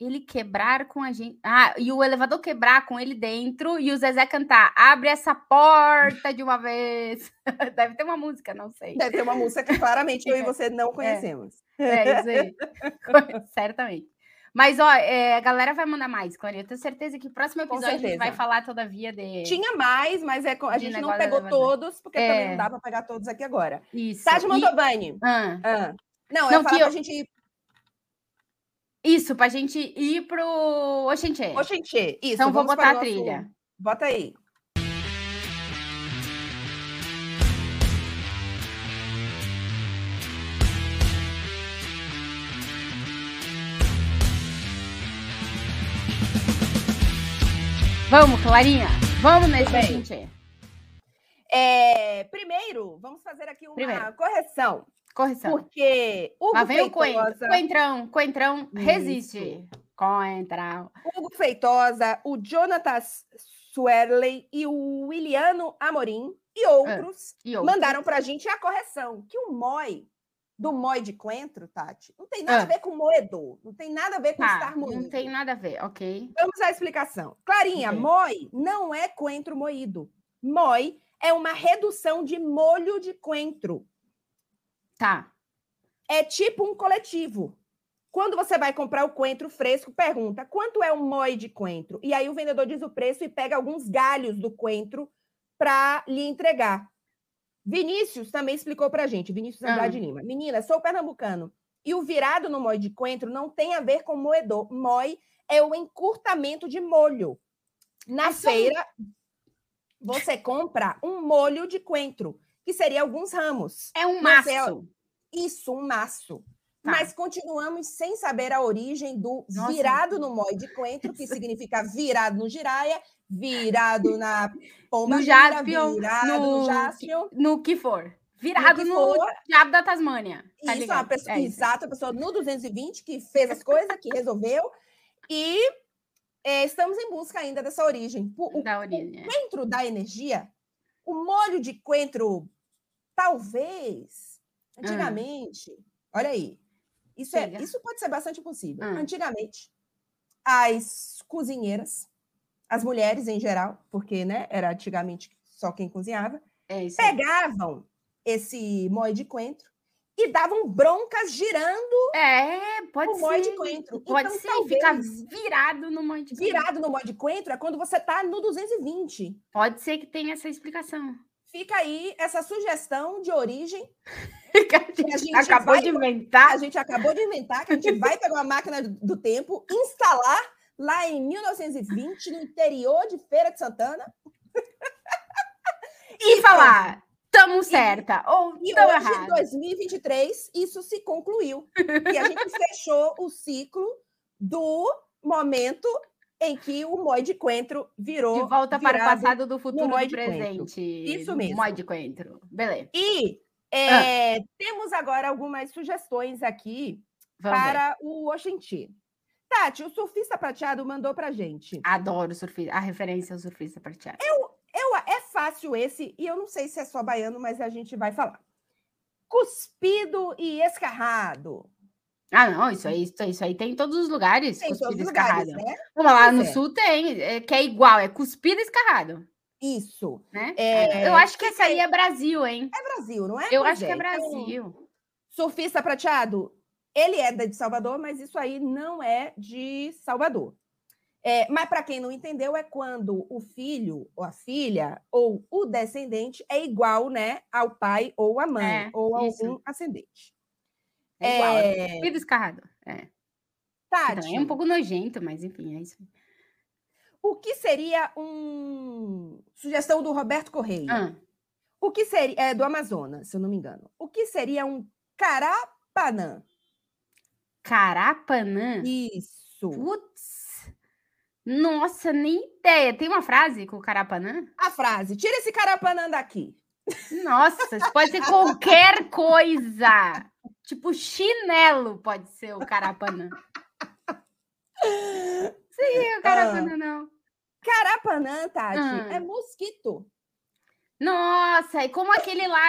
ele quebrar com a gente. Ah, e o elevador quebrar com ele dentro e o Zezé cantar: abre essa porta de uma vez. Deve ter uma música, não sei. Deve ter uma música que claramente eu e você não é. conhecemos. É, é isso aí. Certamente. Mas, ó, é, a galera vai mandar mais, Cláudia. Eu tenho certeza que o próximo episódio a gente vai falar todavia de. Tinha mais, mas é, a gente não pegou todos, porque é. também não dá para pegar todos aqui agora. Isso. Tati Mantovani. Ah. Ah. Não, não, eu falar eu... pra gente ir. Isso, pra gente ir pro Oxenxê. Oxenxê, isso. Então vou botar a trilha. Nosso... Bota aí. Vamos, Clarinha. Vamos nesse gente. É, primeiro, vamos fazer aqui uma Primeiro. correção. Correção. Porque Hugo Lá vem o. Feitosa, Coentrão, coentrão, Isso. resiste. Coentrão. Hugo Feitosa, o Jonathan Swerley e o Williano Amorim e outros E outro. mandaram para a gente a correção que o MOI do MOI de Coentro, Tati, não tem nada Ah. a ver com moedor, não tem nada a ver com Tá, estar moído. não tem nada a ver, ok. Vamos à explicação. Clarinha, Ok. MOI não é coentro moído. MOI é uma redução de molho de coentro. Tá. É tipo um coletivo. Quando você vai comprar o coentro fresco, pergunta quanto é um MOI de coentro? E aí o vendedor diz o preço e pega alguns galhos do coentro para lhe entregar. Vinícius também explicou para a gente, Vinícius Ah. Andrade Lima. Menina, sou pernambucano. E o virado no MOI de coentro não tem a ver com moedor. MOI é o encurtamento de molho. Na É só um- feira, você compra um molho de coentro, que seria alguns ramos. É um é- maço. Isso, um maço. Tá. Mas continuamos sem saber a origem do Nossa. virado no mói de coentro, que significa virado no giraia, virado na pomba No jaspion, virado no- no jaspion. No que for. Virado no, for. diabo da Tasmânia. Tá isso, uma pessoa, É isso. exato, a pessoa no 220 que fez as coisas, que resolveu. E é, estamos em busca ainda dessa origem. O, Da origem. é. coentro da energia, o molho de coentro, talvez, antigamente, olha aí, isso, é, isso pode ser bastante possível. Hum. Antigamente, as cozinheiras, as mulheres em geral, porque né, era antigamente só quem cozinhava, É aí. pegavam esse molho de coentro e davam broncas girando É, pode o molho de coentro. Pode então, ser, talvez, ficar virado no molho de coentro. virado no molho de coentro é quando você está no 220. Pode ser que tenha essa explicação. Fica aí essa sugestão de origem Que a gente acabou vai- de inventar. a gente acabou de inventar, que a gente vai pegar uma máquina do- tempo, instalar lá em 1920, no interior de Feira de Santana, E falar, tamo certa ou e hoje, em errada. 2023, isso se concluiu. E a gente fechou o ciclo do momento em que o Moi de Coentro virou. De volta para o passado do futuro coentro. presente. Isso mesmo. Moi de coentro. Beleza. E é, temos agora algumas sugestões aqui Vamos ver. para o Oxenti. Tati, o surfista prateado mandou para gente. Adoro surfista. A referência ao surfista prateado. Eu, é fácil esse, e eu não sei se é só baiano, mas a gente vai falar. Cuspido e escarrado. Ah, não, isso aí, isso aí, isso aí tem em todos os lugares. Tem em cuspido todos os escarrado. lugares, né? Vamos lá, no é. sul tem, é, que é igual, é cuspido e escarrado, Isso. né? É, eu acho que esse aí é Brasil, hein? É Brasil, não é? eu Pois acho que é Então, Brasil. surfista prateado, ele é de Salvador, mas isso aí não é de Salvador. É, mas para quem não entendeu, é quando o filho ou a filha ou o descendente é igual, né, ao pai ou à mãe É, ou a algum ascendente. É igual, é É, e escarrado. É. Que Tati, também é um pouco nojento, mas enfim, é isso. O que seria um sugestão do Roberto Correia? Ah, O que seria é do Amazonas, se eu não me engano. O que seria um carapanã? Carapanã. Isso. Putz. Nossa, nem ideia. Tem uma frase com o Carapanã? A frase: tira esse carapanã daqui. Nossa, pode ser qualquer coisa. Tipo, chinelo pode ser o Carapanã. Sim, o Carapanã não. Carapanã, Tati, Ah. é mosquito. Nossa, e como aquele lá,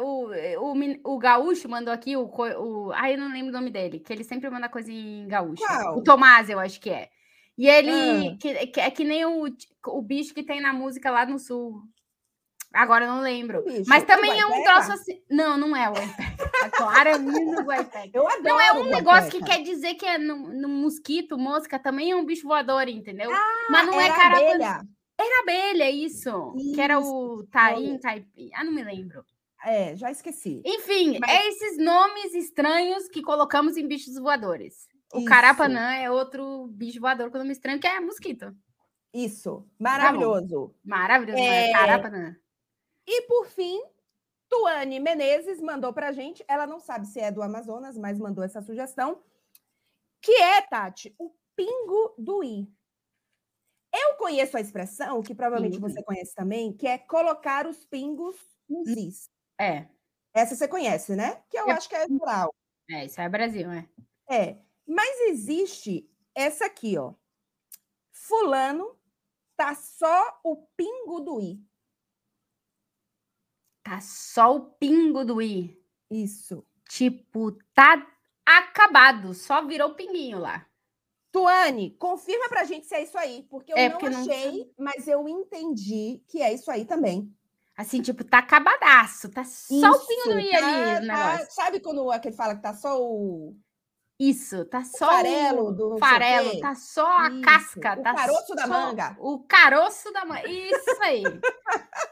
o, o, o gaúcho mandou aqui, o, o. Ai, eu não lembro o nome dele, que ele sempre manda coisa em gaúcho. Qual? O Tomás, eu acho que é. E ele. Ah. Que, que- é que nem o, o bicho que tem na música lá no sul. Agora eu não lembro. bicho? Mas É também é um guaipeca? troço assim. Não, não é o Guaipeca. É claramente o Guaipeca. Eu adoro. Não, é um negócio que guaipeca. quer dizer que é no, no mosquito, mosca, também é um bicho voador, entendeu? Ah, Mas não é era carapanã. abelha. Era abelha, isso. Que era o Isso, taim, taipim. Ah, não me lembro. É, já esqueci. Enfim, Mas- é esses nomes estranhos que colocamos em bichos voadores. O Isso. carapanã é outro bicho voador com nome estranho, que é mosquito. Isso, maravilhoso. Maravilhoso, é... É. carapanã. E por fim, Tuane Menezes mandou pra gente. Ela não sabe se é do Amazonas, mas mandou essa sugestão. Que é, Tati, o pingo do i. Eu conheço a expressão, que provavelmente Sim. você conhece também, que é colocar os pingos nos is. É, Essa você conhece, né? Que eu Eu- acho que é geral. é, isso é Brasil, é. É. Mas existe essa aqui, ó. Fulano tá só o pingo do i. Tá só o pingo do i. Isso. Tipo, tá acabado, só virou o pinguinho lá. Tuane, confirma pra gente se é isso aí, porque eu É, não porque não- achei, mas eu entendi que é isso aí também. Assim, tipo, tá acabadaço, tá só o pingo do i Isso, ali, tá- o tá- sabe quando aquele fala que tá só o Isso, tá só farelo do não sei o farelo, quê? tá só a Isso, casca, o tá caroço da manga. O caroço da manga, isso aí.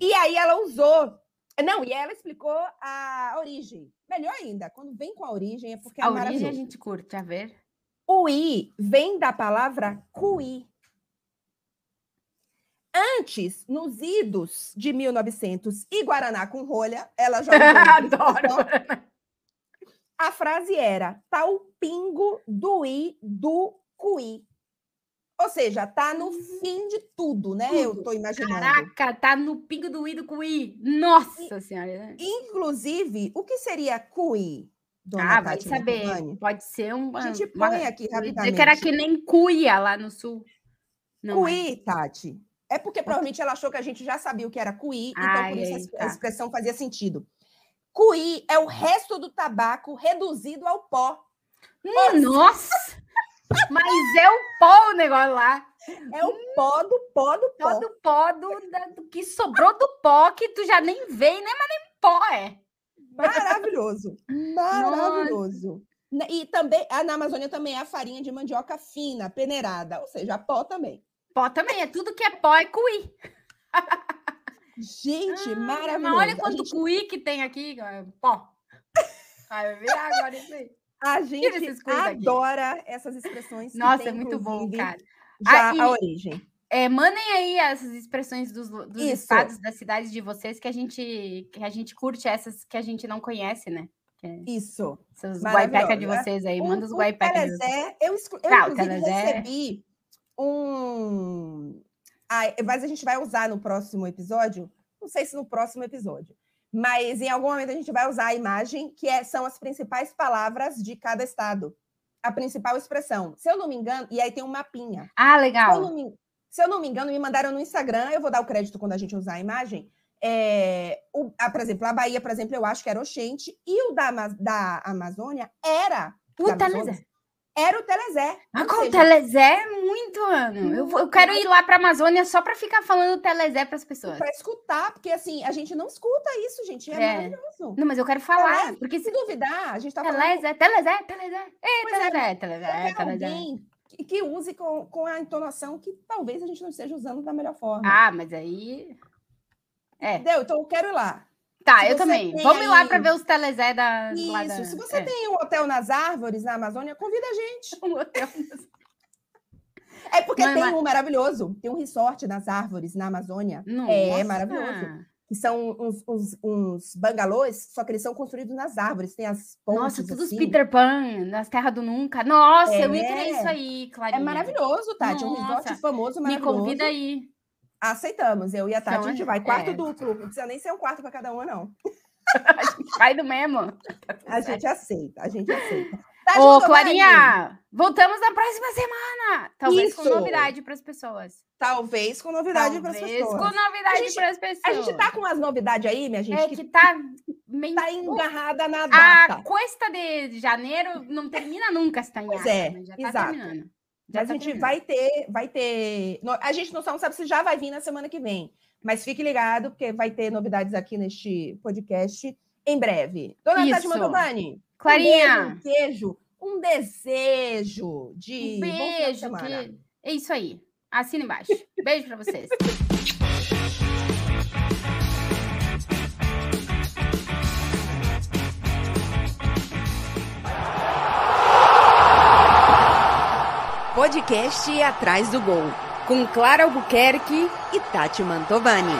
E aí ela usou. Não, e ela explicou a origem. Melhor ainda, quando vem com a origem é porque é a origem a maravilhoso. gente curte, a ver. O i vem da palavra cuí. Antes, nos idos de 1900 e Guaraná com rolha, ela já. Adoro. A frase era: tá o pingo do i do cuí. Ou seja, tá no fim de tudo, né? Eu Tudo. tô imaginando. Caraca, tá no pingo do i do cuí. Nossa senhora. Inclusive, o que seria cuí? Dona Ah, vai saber. Pode ser um. A gente uma- põe aqui eu ia dizer rapidamente. que era que nem cuia lá no sul. Não é. Cuí, Tati. É porque provavelmente ela achou que a gente já sabia o que era cuí, então Ai, por isso a ai, es- a tá. expressão fazia sentido. Cuí é o resto do tabaco reduzido ao pó. Hum, Nossa! Mas é o pó o negócio lá. É o pó do pó do pó. Todo pó do, da- do que sobrou do pó que tu já nem vê, né? Mas nem pó é. Maravilhoso. Maravilhoso. Na- E também, ah, na Amazônia também é a farinha de mandioca fina, peneirada, ou seja, pó também. Pó também, é tudo que é pó é cuí. Gente, Ah, maravilhoso. Mas olha quanto gente- cuí que tem aqui, pó. Vai ver agora isso aí. A gente adora essas expressões. Nossa, é muito bom, cara. Já Ah, e- a origem. É, mandem aí essas expressões dos, dos estados, das cidades de vocês que a gente que a gente curte essas que a gente não conhece, né? É Isso. Seus Maravilhosa. guaipeca de vocês aí, manda os o guaipeca de vocês. Telezé, eu, eu Tá, inclusive recebi um. Ah, mas a gente vai usar no próximo episódio. Não sei se no próximo episódio. Mas em algum momento a gente vai usar a imagem, que é- são as principais palavras de cada estado. A principal expressão. Se eu não me engano, e aí tem um mapinha. Ah, Se eu, legal. não me, se eu não me engano, me mandaram no Instagram, eu vou dar o crédito quando a gente usar a imagem. É, o, a, por exemplo, a Bahia, por exemplo, eu acho que era Oxente, e o da, da Amazônia era. O da Telezé. Era o Telezé. Ah, com o seja, Telezé é muito, ano. Eu, eu quero ir lá pra Amazônia só pra ficar falando Telezé pras pessoas. Para escutar, porque assim, a gente não escuta isso, gente. É, É. maravilhoso. Não, mas eu quero falar, Telé- porque se duvidar, a gente está falando Telezé, Telezé, Telezé. Ei, Pois é, Telezé, Telezé, é Telezé. alguém que, que use com, com a entonação que talvez a gente não esteja usando da melhor forma. Ah, mas aí. É. Entendeu? Então eu quero ir lá. Tá, eu também. tem Vamos lá pra ver os Telezé da. Isso. da- Se você é. tem um hotel nas árvores na Amazônia, convida a gente. um hotel. É porque Não, tem mas- um maravilhoso. Tem um resort nas árvores na Amazônia. É Nossa. maravilhoso. Que são uns, uns, uns bangalôs, só que eles são construídos nas árvores. Tem as pontes. Nossa, tudo os assim. Peter Pan, nas terras do nunca. Nossa, eu ia querer É. isso aí, Clarinha. É maravilhoso, Tati. É um resort Nossa, famoso, Me maravilhoso. convida aí. Aceitamos. Eu e a Tati, Então, a gente vai. Quarto é. duplo. Não precisa nem ser um quarto para cada uma, não. Vai do mesmo. A gente aceita. A gente aceita. Tá, Ô? Clarinha, voltamos na próxima semana. Talvez com Isso. novidade para as pessoas. Talvez com novidade para as Talvez pessoas. com novidade A gente- para as pessoas. A gente tá com as novidades aí, minha gente, É que que tá meio... tá engarrada na A data. cuesta de janeiro não termina nunca se tá Pois ata, é, mas já tá exato. terminando. Mas tá a gente terminando. vai ter, vai ter. A gente não sabe- não sabe se já vai vir na semana que vem. Mas fique ligado, porque vai ter novidades aqui neste podcast em breve. Dona Tati. Mantovani, Clarinha, um beijo, um desejo de um beijo. Que... É isso aí. Assina embaixo. Beijo para vocês. Podcast Atrás do Gol, com Clara Albuquerque e Tati Mantovani.